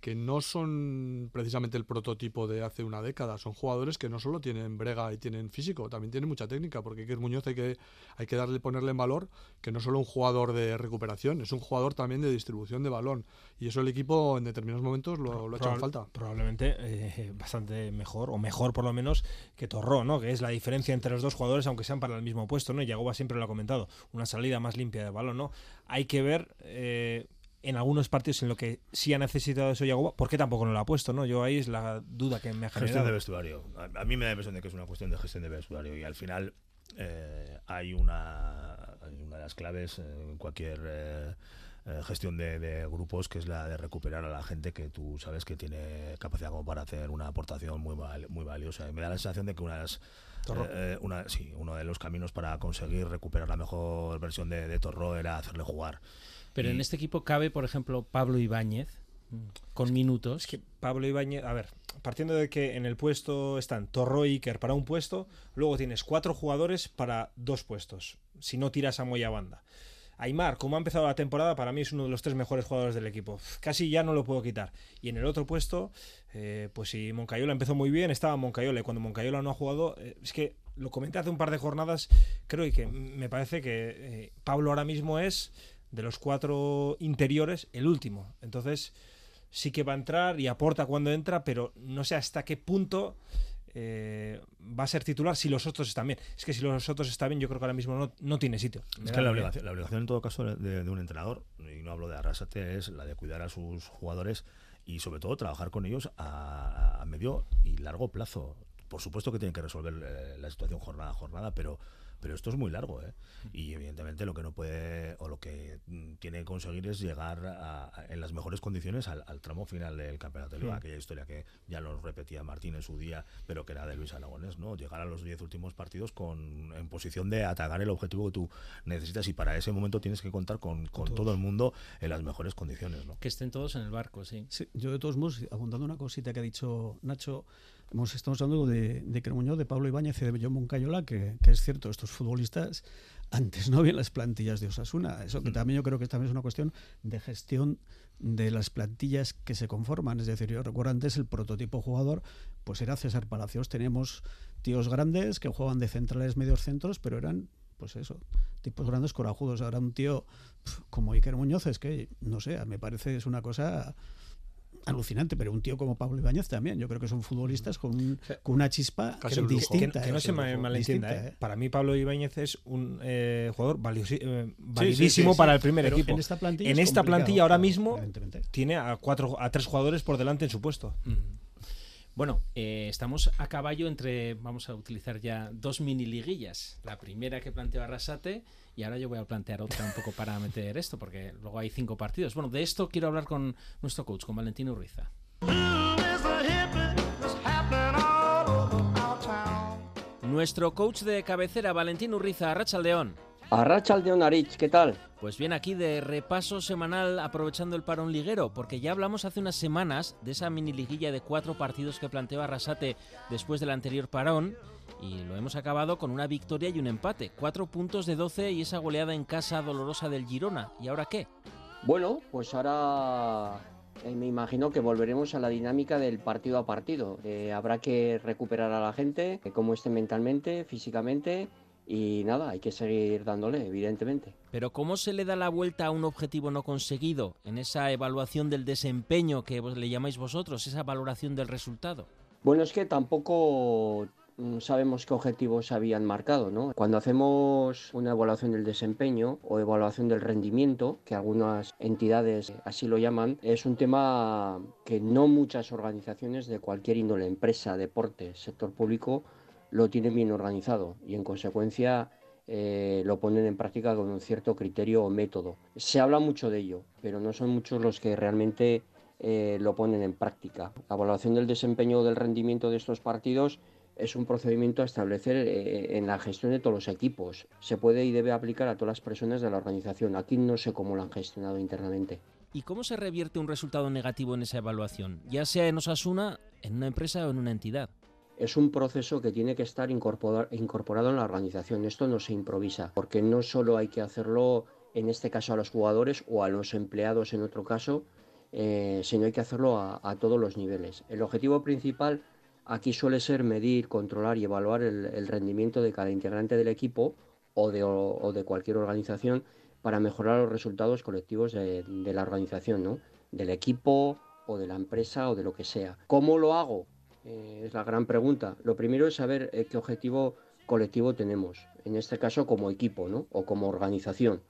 Speaker 11: que no son precisamente el prototipo de hace una década. Son jugadores que no solo tienen brega y tienen físico, también tienen mucha técnica, porque Iker Muñoz hay que, hay que darle, ponerle en valor que no solo un jugador de recuperación, es un jugador también de distribución de balón. Y eso el equipo en determinados momentos lo, lo ha echado en falta.
Speaker 9: Probablemente eh, bastante mejor, o mejor por lo menos, que Torró, ¿no? Que es la diferencia entre los dos jugadores, aunque sean para el mismo puesto, ¿no? Y Yagoba siempre lo ha comentado, una salida más limpia de balón, ¿no? Hay que ver eh, en algunos partidos en lo que sí ha necesitado eso Yagoba, ¿por qué tampoco no lo ha puesto, no? Yo ahí es la duda que me ha
Speaker 7: Gestión
Speaker 9: generado.
Speaker 7: de vestuario. A, a mí me da la impresión de que es una cuestión de gestión de vestuario y al final eh, hay, una, hay una de las claves en cualquier eh, eh, gestión de, de grupos que es la de recuperar a la gente que tú sabes que tiene capacidad como para hacer una aportación muy, val- muy valiosa. Y me da la sensación de que una de las
Speaker 9: Torró.
Speaker 7: eh, una, sí, uno de los caminos para conseguir recuperar la mejor versión de, de Torró era hacerle jugar.
Speaker 2: Pero
Speaker 7: Y-
Speaker 2: en este equipo cabe, por ejemplo, Pablo Ibáñez, con minutos.
Speaker 9: Es que Pablo Ibáñez, a ver, partiendo de que en el puesto están Torro y Iker para un puesto, luego tienes cuatro jugadores para dos puestos, si no tiras a Moya banda. Aymar, como ha empezado la temporada, para mí es uno de los tres mejores jugadores del equipo. Casi ya no lo puedo quitar. Y en el otro puesto, eh, pues si Moncayola empezó muy bien, estaba Moncayola. Y cuando Moncayola no ha jugado, eh, es que lo comenté hace un par de jornadas, creo que me parece que eh, Pablo ahora mismo es, de los cuatro interiores, el último. Entonces, sí que va a entrar y aporta cuando entra, pero no sé hasta qué punto eh, va a ser titular si los otros están bien. Es que si los otros están bien, yo creo que ahora mismo no, no tiene sitio.
Speaker 7: Es que la obligación, la obligación en todo caso de, de un entrenador, y no hablo de Arrasate, es la de cuidar a sus jugadores y sobre todo trabajar con ellos a, a medio y largo plazo. Por supuesto que tienen que resolver eh, la situación jornada a jornada, pero pero esto es muy largo, ¿eh? Y evidentemente lo que no puede o lo que mm, tiene que conseguir es llegar a- a- en las mejores condiciones al, al tramo final del campeonato de Liga,
Speaker 9: Mm.
Speaker 7: aquella historia que ya lo repetía Martín en su día, pero que era de Luis Aragonés, ¿no? Llegar a los 10 últimos partidos con en posición de atacar el objetivo que tú necesitas y para ese momento tienes que contar con, con todo el mundo en las mejores condiciones, ¿no?
Speaker 2: Que estén todos en el barco, sí.
Speaker 10: Sí, yo de todos modos, abundando una cosita que ha dicho Nacho, hemos, estamos hablando de, de Cremuño, de Pablo Ibáñez y de John Moncayola, que, que es cierto, estos futbolistas antes no habían las plantillas de Osasuna. Eso que también yo creo que también es una cuestión de gestión de las plantillas que se conforman. Es decir, yo recuerdo antes el prototipo jugador, pues era César Palacios. Tenemos tíos grandes que jugaban de centrales medios centros, pero eran, pues eso, tipos grandes corajudos. Ahora un tío pf, como Iker Muñoz es que, no sé, me parece es una cosa alucinante, pero un tío como Pablo Ibáñez también. Yo creo que son futbolistas con, un- con una chispa
Speaker 9: un
Speaker 10: distinta.
Speaker 9: Que, que no
Speaker 10: ¿eh?
Speaker 9: se me malentienda.
Speaker 10: Distinta,
Speaker 9: ¿eh? Para mí, Pablo Ibáñez es un eh, jugador valiosi- eh,
Speaker 10: sí,
Speaker 9: validísimo
Speaker 10: sí,
Speaker 9: para el primer
Speaker 10: Pero
Speaker 9: equipo.
Speaker 10: en esta plantilla
Speaker 9: En
Speaker 10: es
Speaker 9: esta
Speaker 10: complicado,
Speaker 9: plantilla ahora mismo tiene a cuatro, a tres jugadores por delante en su puesto.
Speaker 2: Bueno, eh, estamos a caballo entre, vamos a utilizar ya dos mini liguillas. La primera que planteó Arrasate y ahora yo voy a plantear otra un poco para meter esto, porque luego hay cinco partidos. Bueno, de esto quiero hablar con nuestro coach, con Valentino Urriza. Nuestro coach de cabecera, Valentín Urriza, Rachaldeón.
Speaker 15: Arrachaldeón Arich, ¿qué tal?
Speaker 2: Pues bien, aquí de repaso semanal aprovechando el parón liguero, porque ya hablamos hace unas semanas de esa mini liguilla de cuatro partidos que planteó Arrasate después del anterior parón. Y lo hemos acabado con una victoria y un empate. Cuatro puntos de 12 y esa goleada en casa dolorosa del Girona. ¿Y ahora qué?
Speaker 15: Bueno, pues ahora eh, me imagino que volveremos a la dinámica del partido a partido. Eh, habrá que recuperar a la gente, eh, como esté mentalmente, físicamente, y nada, hay que seguir dándole, evidentemente.
Speaker 2: Pero ¿cómo se le da la vuelta a un objetivo no conseguido en esa evaluación del desempeño que le llamáis vosotros, esa valoración del resultado?
Speaker 15: Bueno, es que tampoco mm, sabemos qué objetivos habían marcado, ¿no? Cuando hacemos una evaluación del desempeño o evaluación del rendimiento, que algunas entidades así lo llaman, es un tema que no muchas organizaciones de cualquier índole, empresa, deporte, sector público, lo tienen bien organizado y en consecuencia eh, lo ponen en práctica con un cierto criterio o método. Se habla mucho de ello, pero no son muchos los que realmente eh, lo ponen en práctica. La evaluación del desempeño o del rendimiento de estos partidos es un procedimiento a establecer eh, en la gestión de todos los equipos. Se puede y debe aplicar a todas las personas de la organización. Aquí no sé cómo lo han gestionado internamente.
Speaker 2: ¿Y cómo se revierte un resultado negativo en esa evaluación? Ya sea en Osasuna, en una empresa o en una entidad.
Speaker 15: Es un proceso que tiene que estar incorpora- incorporado en la organización. Esto no se improvisa, porque no solo hay que hacerlo, en este caso a los jugadores o a los empleados en otro caso, eh, sino hay que hacerlo a, todos los niveles. El objetivo principal aquí suele ser medir, controlar y evaluar el, rendimiento de cada integrante del equipo o de, o- o de cualquier organización para mejorar los resultados colectivos de, de la organización, ¿no? del equipo o de la empresa o de lo que sea. ¿Cómo lo hago? Eh, es la gran pregunta. Lo primero es saber eh, qué objetivo colectivo tenemos, en este caso como equipo ¿no? o como organización,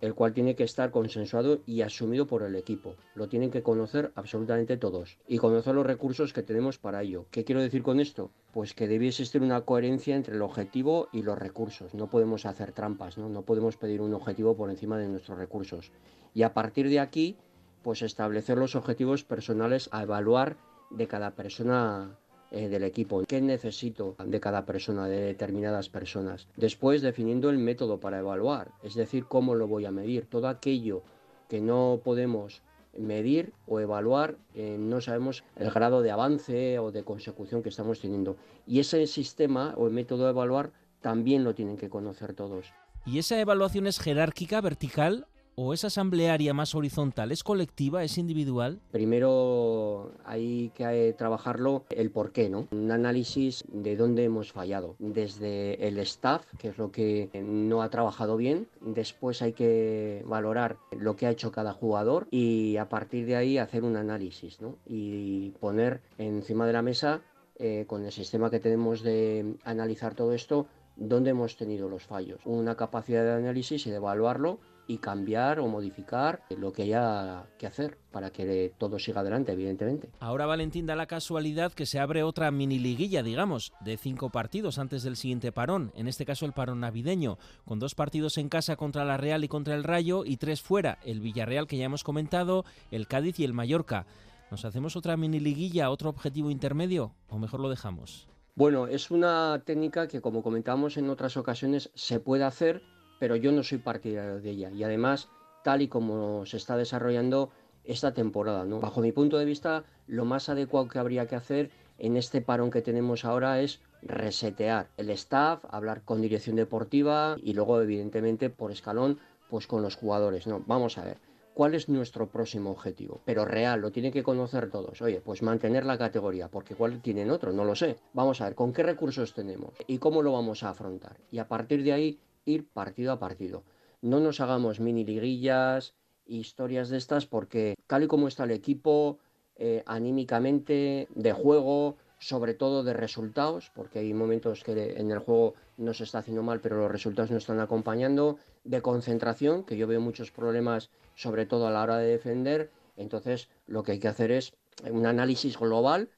Speaker 15: el cual tiene que estar consensuado y asumido por el equipo. Lo tienen que conocer absolutamente todos y conocer los recursos que tenemos para ello. ¿Qué quiero decir con esto? Pues que debe existir una coherencia entre el objetivo y los recursos. No podemos hacer trampas, ¿no? no podemos pedir un objetivo por encima de nuestros recursos. Y a partir de aquí, pues establecer los objetivos personales a evaluar de cada persona eh, del equipo. ¿Qué necesito de cada persona, de determinadas personas? Después definiendo el método para evaluar, es decir, cómo lo voy a medir. Todo aquello que no podemos medir o evaluar, eh, no sabemos el grado de avance o de consecución que estamos teniendo. Y ese sistema o el método de evaluar también lo tienen que conocer todos.
Speaker 2: ¿Y esa evaluación es jerárquica, vertical o es asamblearia más horizontal? ¿Es colectiva? ¿Es individual?
Speaker 15: Primero hay que eh, trabajarlo el por qué, ¿no? Un análisis de dónde hemos fallado. Desde el staff, que es lo que no ha trabajado bien. Después hay que valorar lo que ha hecho cada jugador y a partir de ahí hacer un análisis, ¿no? Y poner encima de la mesa, eh, con el sistema que tenemos de analizar todo esto, dónde hemos tenido los fallos. Una capacidad de análisis y de evaluarlo y cambiar o modificar lo que haya que hacer para que todo siga adelante, evidentemente.
Speaker 2: Ahora Valentín da la casualidad que se abre otra mini liguilla, digamos, de cinco partidos antes del siguiente parón, en este caso el parón navideño, con dos partidos en casa contra la Real y contra el Rayo y tres fuera, el Villarreal que ya hemos comentado, el Cádiz y el Mallorca. ¿Nos hacemos otra mini liguilla, otro objetivo intermedio o mejor lo dejamos?
Speaker 15: Bueno, es una técnica que como comentamos en otras ocasiones se puede hacer, pero yo no soy partidario de ella y además tal y como se está desarrollando esta temporada, ¿no? Bajo mi punto de vista, lo más adecuado que habría que hacer en este parón que tenemos ahora es resetear el staff, hablar con dirección deportiva y luego evidentemente por escalón pues con los jugadores. No, vamos a ver. ¿Cuál es nuestro próximo objetivo? Pero real, lo tienen que conocer todos. Oye, pues mantener la categoría, porque ¿cuál tienen otro? No lo sé. Vamos a ver, ¿con qué recursos tenemos? ¿Y cómo lo vamos a afrontar? Y a partir de ahí, partido a partido. No nos hagamos mini liguillas, historias de estas, porque tal y como está el equipo, eh, anímicamente, de juego, sobre todo de resultados, porque hay momentos que en el juego no se está haciendo mal, pero los resultados no están acompañando, de concentración, que yo veo muchos problemas, sobre todo a la hora de defender. Entonces, lo que hay que hacer es un análisis global,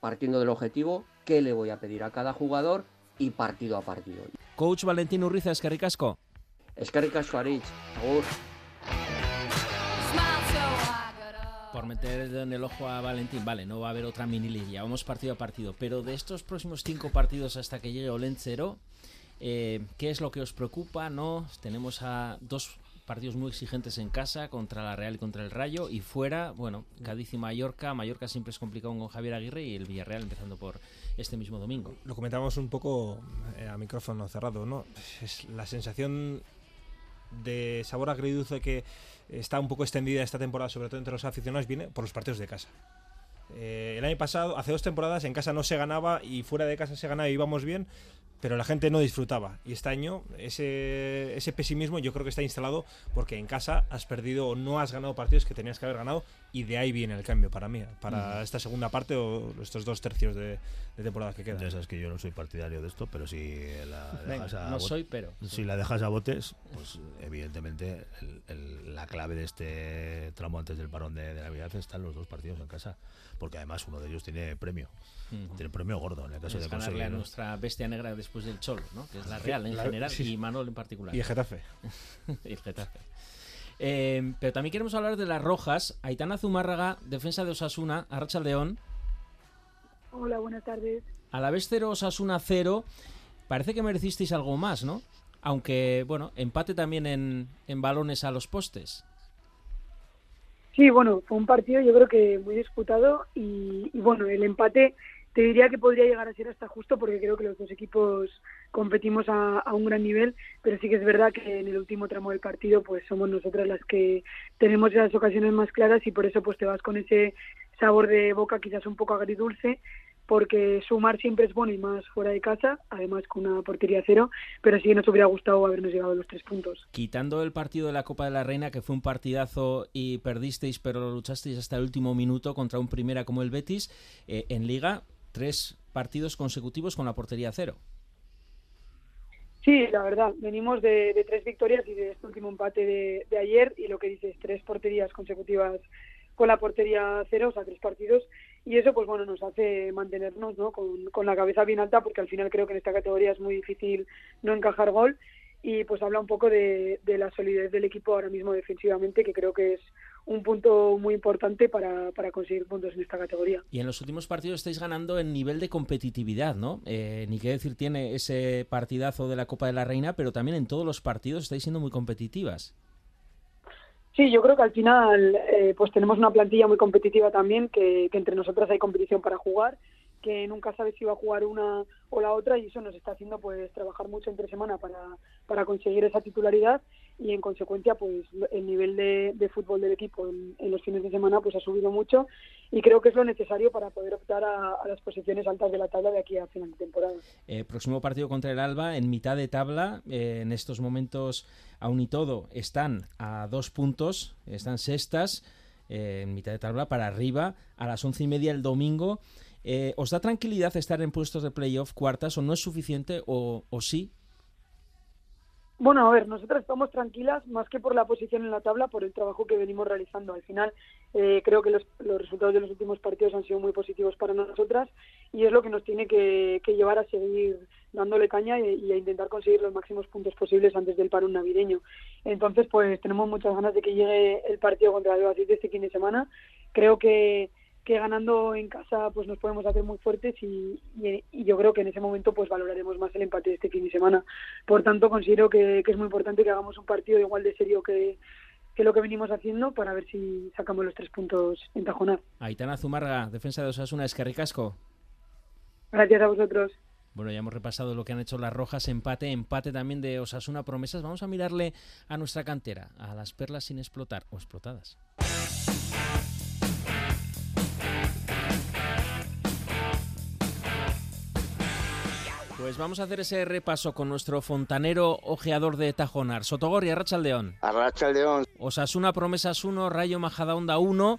Speaker 15: partiendo del objetivo, qué le voy a pedir a cada jugador y partido a partido.
Speaker 2: Coach Valentín Urriza, Escarricasco.
Speaker 15: Escarricasco, Aritz. Agur.
Speaker 2: Por meter en el ojo a Valentín, vale, no va a haber otra mini liga, vamos partido a partido. Pero de estos próximos cinco partidos hasta que llegue Olencero, eh, ¿qué es lo que os preocupa? No, tenemos a dos partidos muy exigentes en casa contra la Real y contra el Rayo y fuera, bueno, Cádiz y Mallorca. Mallorca siempre es complicado con Javier Aguirre y el Villarreal empezando por este mismo domingo.
Speaker 9: Lo comentamos un poco eh, a micrófono cerrado, ¿no? Es la sensación de sabor agridulce que está un poco extendida esta temporada, sobre todo entre los aficionados, viene por los partidos de casa. Eh, el año pasado, hace dos temporadas, en casa no se ganaba y fuera de casa se ganaba y íbamos bien, pero la gente no disfrutaba. Y este año ese, ese pesimismo yo creo que está instalado porque en casa has perdido o no has ganado partidos que tenías que haber ganado y de ahí viene el cambio para mí, para esta segunda parte o estos dos tercios de, de temporada que quedan.
Speaker 7: Ya sabes que yo no soy partidario de esto, pero si la
Speaker 2: Venga,
Speaker 7: dejas a
Speaker 2: no
Speaker 7: bot-
Speaker 2: soy, pero-
Speaker 7: Si la dejas a botes, pues evidentemente el- el- la clave de este tramo antes del parón de, de Navidad están los dos partidos en casa, porque además uno de ellos tiene premio. Tiene premio gordo en el caso
Speaker 2: Es
Speaker 7: de
Speaker 2: ganarle a nuestra bestia negra después del Cholo, ¿no? que es la Real en
Speaker 9: la-
Speaker 2: general
Speaker 9: sí.
Speaker 2: y Manol en particular.
Speaker 9: Y el Getafe.
Speaker 2: y el Getafe. Eh, pero también queremos hablar de las rojas. Aitana Zumárraga, defensa de Osasuna, Arracha León.
Speaker 16: Hola, buenas tardes.
Speaker 2: A la vez 0, Osasuna 0. Parece que merecisteis algo más, ¿no? Aunque, bueno, empate también en, en balones a los postes.
Speaker 16: Sí, bueno, fue un partido yo creo que muy disputado y, y, bueno, el empate te diría que podría llegar a ser hasta justo porque creo que los dos equipos competimos a, un gran nivel, pero sí que es verdad que en el último tramo del partido pues somos nosotras las que tenemos esas ocasiones más claras y por eso pues te vas con ese sabor de boca quizás un poco agridulce porque sumar siempre es bueno y más fuera de casa, además con una portería cero, pero sí que nos hubiera gustado habernos llegado a los tres puntos.
Speaker 2: Quitando el partido de la Copa de la Reina, que fue un partidazo y perdisteis, pero lo luchasteis hasta el último minuto contra un primera como el Betis, eh, en Liga, tres partidos consecutivos con la portería cero.
Speaker 16: Sí, la verdad, venimos de, tres victorias y de este último empate de, ayer y lo que dices, tres porterías consecutivas con la portería cero, o sea, tres partidos, y eso pues bueno nos hace mantenernos ¿no? con, la cabeza bien alta porque al final creo que en esta categoría es muy difícil no encajar gol y pues habla un poco de la solidez del equipo ahora mismo defensivamente que creo que es un punto muy importante para, para conseguir puntos en esta categoría.
Speaker 2: Y en los últimos partidos estáis ganando en nivel de competitividad, ¿no? Eh, ni qué decir tiene ese partidazo de la Copa de la Reina, pero también en todos los partidos estáis siendo muy competitivas.
Speaker 16: Sí, yo creo que al final eh, pues tenemos una plantilla muy competitiva también, que, que entre nosotras hay competición para jugar, que nunca sabes si va a jugar una o la otra y eso nos está haciendo pues trabajar mucho entre semana para, para conseguir esa titularidad y en consecuencia pues el nivel de, de fútbol del equipo en, en, los fines de semana pues ha subido mucho y creo que es lo necesario para poder optar a, a las posiciones altas de la tabla de aquí a final de temporada.
Speaker 2: Eh, próximo partido contra el Alba en mitad de tabla, eh, en estos momentos aún y todo están a dos puntos, están sextas eh, en mitad de tabla para arriba a las once y media el domingo. Eh, ¿Os da tranquilidad estar en puestos de playoff cuartas o no es suficiente o, o sí?
Speaker 16: Bueno, a ver, nosotras estamos tranquilas más que por la posición en la tabla, por el trabajo que venimos realizando. Al final, eh, creo que los, los, resultados de los últimos partidos han sido muy positivos para nosotras y es lo que nos tiene que, que llevar a seguir dándole caña y, y, a intentar conseguir los máximos puntos posibles antes del paro navideño. Entonces, pues tenemos muchas ganas de que llegue el partido contra el Albacete este fin de semana. Creo que que ganando en casa pues nos podemos hacer muy fuertes y, y, y, yo creo que en ese momento pues valoraremos más el empate de este fin de semana. Por tanto, considero que, que es muy importante que hagamos un partido igual de serio que, que, lo que venimos haciendo para ver si sacamos los tres puntos en Tajonar.
Speaker 2: Aitana Zumarga, defensa de Osasuna, es que ricasco.
Speaker 16: Gracias a vosotros.
Speaker 2: Bueno, ya hemos repasado lo que han hecho las rojas, empate, empate también de Osasuna Promesas. Vamos a mirarle a nuestra cantera, a las perlas sin explotar o explotadas. Pues vamos a hacer ese repaso con nuestro fontanero ojeador de Tajonar. Sotogorri, Arrachaldeón.
Speaker 17: Arrachaldeón.
Speaker 2: Osasuna Promesas 1, Rayo Majadahonda 1.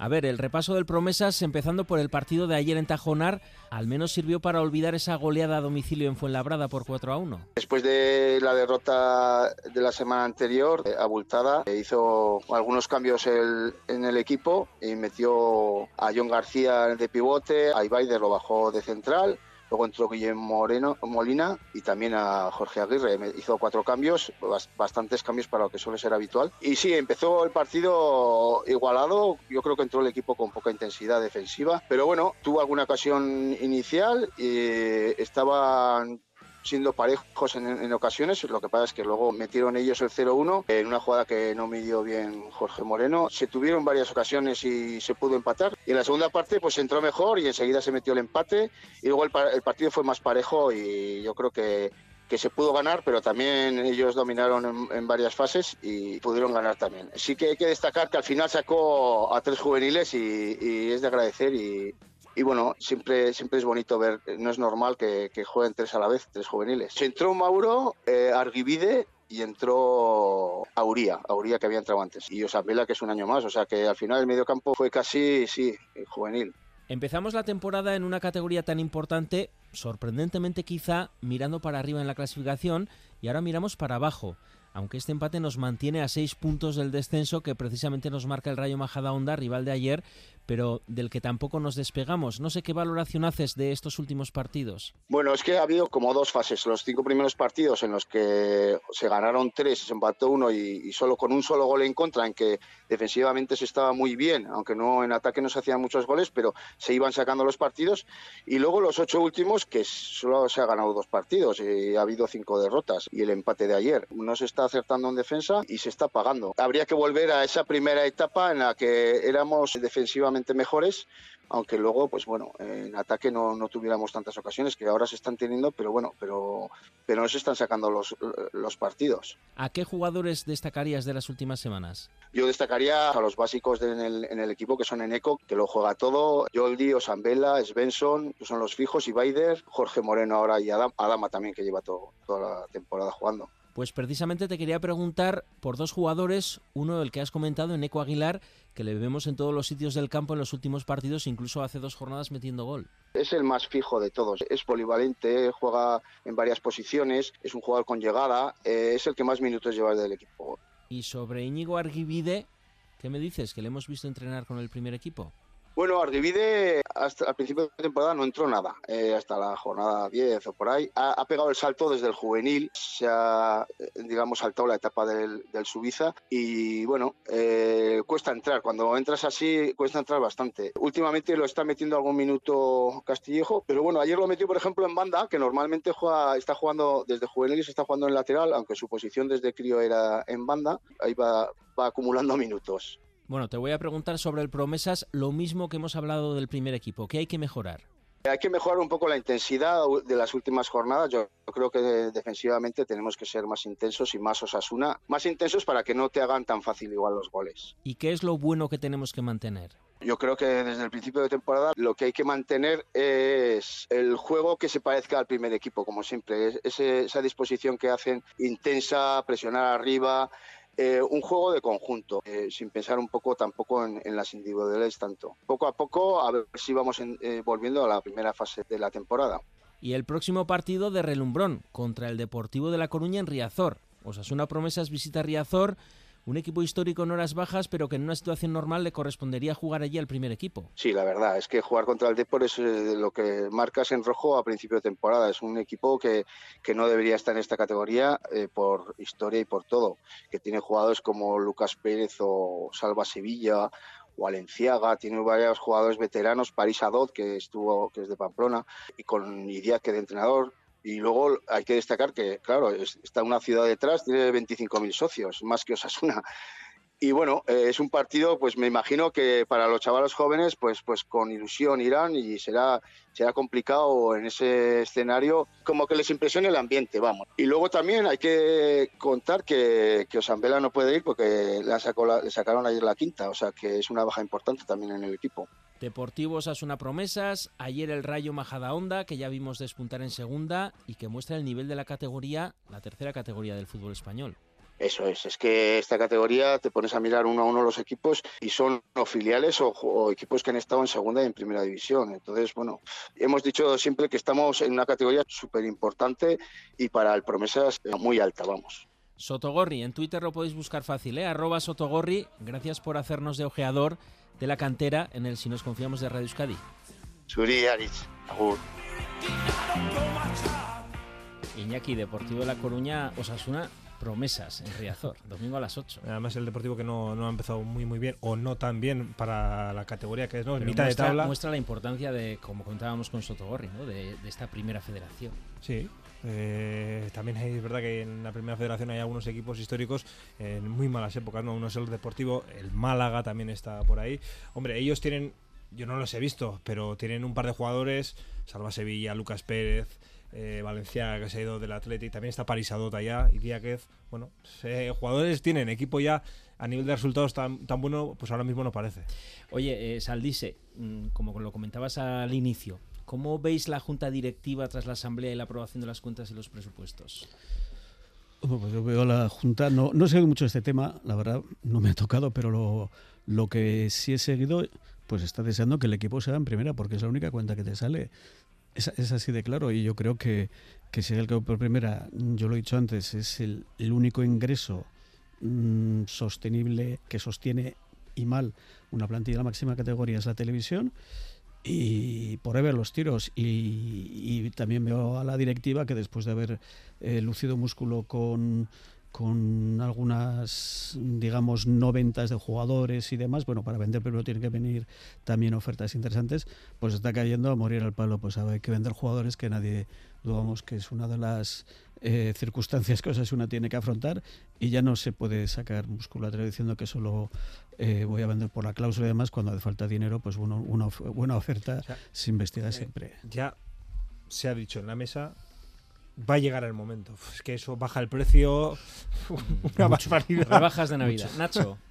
Speaker 2: A ver, el repaso del Promesas, empezando por el partido de ayer en Tajonar, al menos sirvió para olvidar esa goleada a domicilio en Fuenlabrada por 4 a 1.
Speaker 17: Después de la derrota de la semana anterior, eh, abultada, eh, hizo algunos cambios el- en el equipo y metió a John García de pivote, a Ibaider lo bajó de central. Luego entró Guillermo Moreno, Molina y también a Jorge Aguirre. Hizo cuatro cambios, bas- bastantes cambios para lo que suele ser habitual. Y sí, empezó el partido igualado. Yo creo que entró el equipo con poca intensidad defensiva. Pero bueno, tuvo alguna ocasión inicial y estaban siendo parejos en, en ocasiones. Lo que pasa es que luego metieron ellos el 0-1 en una jugada que no midió bien Jorge Moreno. Se tuvieron varias ocasiones y se pudo empatar. Y en la segunda parte pues entró mejor y enseguida se metió el empate. Y luego el, pa- el partido fue más parejo y yo creo que que se pudo ganar, pero también ellos dominaron en, en varias fases y pudieron ganar también. Sí que hay que destacar que al final sacó a tres juveniles y, y es de agradecer y, y bueno, siempre, siempre es bonito ver, no es normal que, que jueguen tres a la vez, tres juveniles. Se entró Mauro, eh, Arguivide y entró Auría, Auría que había entrado antes, y Osambela que es un año más, o sea que al final el mediocampo fue casi, sí, juvenil.
Speaker 2: Empezamos la temporada en una categoría tan importante, sorprendentemente quizá, mirando para arriba en la clasificación y ahora miramos para abajo. Aunque este empate nos mantiene a seis puntos del descenso que precisamente nos marca el Rayo Majadahonda, rival de ayer, pero del que tampoco nos despegamos. No sé qué valoración haces de estos últimos partidos.
Speaker 17: Bueno, es que ha habido como dos fases. Los cinco primeros partidos en los que se ganaron tres, se empató uno y, y solo con un solo gol en contra, en que defensivamente se estaba muy bien, aunque no en ataque no se hacían muchos goles, pero se iban sacando los partidos. Y luego los ocho últimos, que solo se ha ganado dos partidos y ha habido cinco derrotas y el empate de ayer. No se está acertando en defensa y se está pagando. Habría que volver a esa primera etapa en la que éramos defensivamente mejores, aunque luego, pues bueno, en ataque no, no tuviéramos tantas ocasiones que ahora se están teniendo, pero bueno, pero, pero no se están sacando los, los partidos.
Speaker 2: ¿A qué jugadores destacarías de las últimas semanas?
Speaker 17: Yo destacaría a los básicos de- en, el, en el equipo, que son Eneco, que lo juega todo, Joldi, Osambela, Svensson, que son los fijos, y Baider, Jorge Moreno ahora y Adam- Adama también, que lleva todo- toda la temporada jugando.
Speaker 2: Pues precisamente te quería preguntar por dos jugadores, uno el que has comentado, Eneco Aguilar, que le vemos en todos los sitios del campo en los últimos partidos, incluso hace dos jornadas metiendo gol.
Speaker 17: Es el más fijo de todos, es polivalente, juega en varias posiciones, es un jugador con llegada, eh, es el que más minutos lleva del equipo.
Speaker 2: Y sobre Íñigo Arguivide, ¿qué me dices? Que le hemos visto entrenar con el primer equipo.
Speaker 17: Bueno, Arguivide hasta al principio de temporada no entró nada, eh, hasta la jornada 10 o por ahí. Ha, ha pegado el salto desde el juvenil, se ha, eh, digamos, saltado la etapa del, del Subiza y bueno, eh, cuesta entrar. Cuando entras así, cuesta entrar bastante. Últimamente lo está metiendo algún minuto Castillejo, pero bueno, ayer lo metió, por ejemplo, en banda, que normalmente juega, está jugando desde juvenil y se está jugando en lateral, aunque su posición desde crío era en banda. Ahí va, va acumulando minutos.
Speaker 2: Bueno, te voy a preguntar sobre el Promesas lo mismo que hemos hablado del primer equipo. ¿Qué hay que mejorar?
Speaker 17: Hay que mejorar un poco la intensidad de las últimas jornadas. Yo creo que defensivamente tenemos que ser más intensos y más Osasuna, más intensos para que no te hagan tan fácil igual los goles.
Speaker 2: ¿Y qué es lo bueno que tenemos que mantener?
Speaker 17: Yo creo que desde el principio de temporada lo que hay que mantener es el juego que se parezca al primer equipo, como siempre. Es- esa disposición que hacen intensa, presionar arriba, eh, un juego de conjunto, eh, sin pensar un poco tampoco en, las individualidades tanto. Poco a poco, a ver si vamos en- eh, volviendo a la primera fase de la temporada.
Speaker 2: Y el próximo partido de relumbrón contra el Deportivo de La Coruña en Riazor. Osasuna Promesas visita Riazor, un equipo histórico en horas bajas, pero que en una situación normal le correspondería jugar allí al primer equipo.
Speaker 17: Sí, la verdad es que jugar contra el Depor es eh, lo que marcas en rojo a principio de temporada. Es un equipo que, que no debería estar en esta categoría eh, por historia y por todo, que tiene jugadores como Lucas Pérez o Salva Sevilla o Alenciaga, tiene varios jugadores veteranos, París Adot, que estuvo, que es de Pamplona, y con Idiak, que de entrenador. Y luego hay que destacar que, claro, es- está una ciudad detrás, tiene 25.000 socios, más que Osasuna. Y bueno, eh, es un partido, pues me imagino que para los chavalos jóvenes, pues, pues con ilusión irán y será, será complicado en ese escenario, como que les impresione el ambiente, vamos. Y luego también hay que contar que, que Osambela no puede ir porque le, sacó la- le sacaron ayer la quinta, o sea que es una baja importante también en el equipo.
Speaker 2: Deportivos Asuna Promesas, ayer el Rayo Majadahonda, que ya vimos despuntar en segunda y que muestra el nivel de la categoría, la tercera categoría del fútbol español.
Speaker 17: Eso es, es que esta categoría te pones a mirar uno a uno los equipos y son o filiales o, o equipos que han estado en segunda y en primera división. Entonces, bueno, hemos dicho siempre que estamos en una categoría súper importante y para el Promesas eh, muy alta, vamos.
Speaker 2: Sotogorri, en Twitter lo podéis buscar fácil, ¿eh? Arroba Sotogorri, gracias por hacernos de ojeador de la cantera en el Si nos confiamos de Radio Euskadi.
Speaker 17: Suri Aritz, agur.
Speaker 2: Iñaki, Deportivo de La Coruña, Osasuna, promesas en Riazor, domingo a las 8.
Speaker 9: Además, el Deportivo que no, no ha empezado muy muy bien o no tan bien para la categoría que es, ¿no? En mitad
Speaker 2: muestra,
Speaker 9: de tabla.
Speaker 2: muestra la importancia de, como comentábamos con Sotogorri, ¿no? de, de esta primera federación.
Speaker 9: Sí. eh, también hay- es verdad que en la primera federación hay algunos equipos históricos en muy malas épocas, ¿no? Uno es el Deportivo, el Málaga también está por ahí. Hombre, ellos tienen, yo no los he visto, pero tienen un par de jugadores, Salva Sevilla, Lucas Pérez, eh, Valencia que se ha ido del Athletic, también está Paris Adota ya, y Díaz, bueno, eh, jugadores tienen, equipo ya a nivel de resultados tan, tan bueno, pues ahora mismo no parece.
Speaker 2: Oye, eh, Saldise, mm, como lo comentabas al inicio, ¿cómo veis la junta directiva tras la asamblea y la aprobación de las cuentas y los presupuestos?
Speaker 10: Bueno, pues yo veo a la Junta, no, no he seguido mucho este tema, la verdad no me ha tocado, pero lo, lo que sí he seguido, pues está deseando que el equipo sea en primera, porque es la única cuenta que te sale. Es, así de claro, y yo creo que, que si el equipo por primera, yo lo he dicho antes, es el, el único ingreso mm, sostenible que sostiene y mal una plantilla de la máxima categoría es la televisión y por ver los tiros. Y, y también veo a la directiva que después de haber eh, lucido músculo con con algunas digamos no ventas de jugadores y demás bueno para vender primero tienen que venir también ofertas interesantes pues está cayendo a morir al palo. Pues hay que vender jugadores que nadie dudamos que es una de las eh, circunstancias que Osasuna tiene que afrontar y ya no se puede sacar musculatura diciendo que solo eh, voy a vender por la cláusula y demás cuando hace falta dinero pues una of- buena oferta se investiga
Speaker 9: Eh,
Speaker 10: siempre.
Speaker 9: Ya se ha dicho en la mesa, va a llegar el momento. Uf, Es que eso baja el precio. Una
Speaker 2: Mucho.
Speaker 9: barbaridad.
Speaker 2: Rebajas de Navidad.
Speaker 9: Mucho.
Speaker 2: Nacho.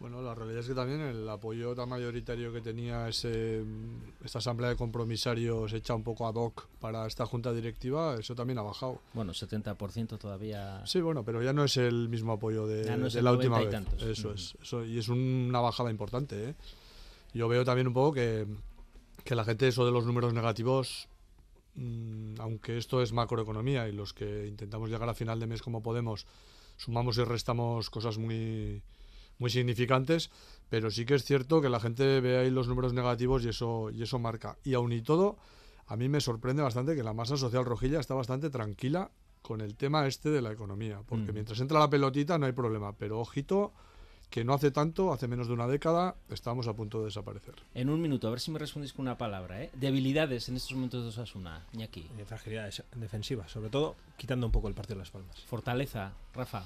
Speaker 11: Bueno, la realidad es que también el apoyo tan mayoritario que tenía ese, esta asamblea de compromisarios hecha un poco ad hoc para esta junta directiva, eso también ha bajado.
Speaker 2: Bueno, 70% todavía.
Speaker 11: Sí, bueno, pero ya no es el mismo apoyo de,
Speaker 2: Ya no es
Speaker 11: de la última
Speaker 2: 90 y
Speaker 11: vez.
Speaker 2: tantos.
Speaker 11: Eso
Speaker 2: Mm.
Speaker 11: es, eso, y es una bajada importante. ¿eh? Yo veo también un poco que, que la gente eso de los números negativos, mm, aunque esto es macroeconomía y los que intentamos llegar a final de mes como podemos, sumamos y restamos cosas muy, muy significantes, pero sí que es cierto que la gente ve ahí los números negativos y eso, y eso marca. Y aún y todo, a mí me sorprende bastante que la masa social rojilla está bastante tranquila con el tema este de la economía, porque
Speaker 2: Ujú.
Speaker 11: mientras entra la pelotita no hay problema, pero ojito que no hace tanto, hace menos de una década, estábamos a punto de desaparecer.
Speaker 2: En un minuto, a ver si me respondéis con una palabra. ¿eh? Debilidades en estos momentos de Osasuna, Iñaki.
Speaker 9: Eh, fragilidades defensivas, sobre todo quitando un poco el partido de las palmas.
Speaker 2: Fortaleza, Rafa.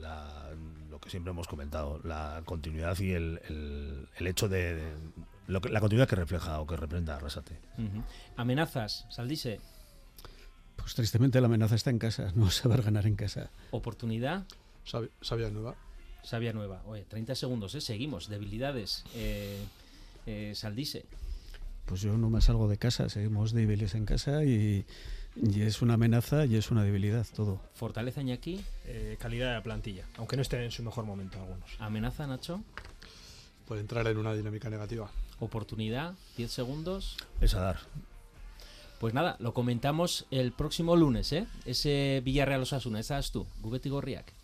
Speaker 7: la- lo que siempre hemos comentado, la continuidad y el, el- el hecho de, de- lo que- la continuidad que refleja o que representa Arrasate.
Speaker 2: Amenazas, Saldise.
Speaker 10: pues tristemente la amenaza está en casa no saber ganar en casa
Speaker 2: Oportunidad.
Speaker 11: Sabia Nueva.
Speaker 2: Sabia Nueva. Oye, 30 segundos, ¿eh? Seguimos. Debilidades. Eh, eh, Saldise.
Speaker 10: Pues yo no me salgo de casa, seguimos débiles en casa y, y es una amenaza y es una debilidad todo.
Speaker 2: Fortaleza, Iñaki.
Speaker 9: Eh, calidad de la plantilla, aunque no estén en su mejor momento algunos.
Speaker 2: Amenaza, Nacho.
Speaker 11: Puede entrar en una dinámica negativa.
Speaker 2: Oportunidad, 10 segundos.
Speaker 7: Es a dar.
Speaker 2: Pues nada, lo comentamos el próximo lunes, ¿eh? Ese Villarreal Osasuna, esa es tú, Gubeti Gorriak.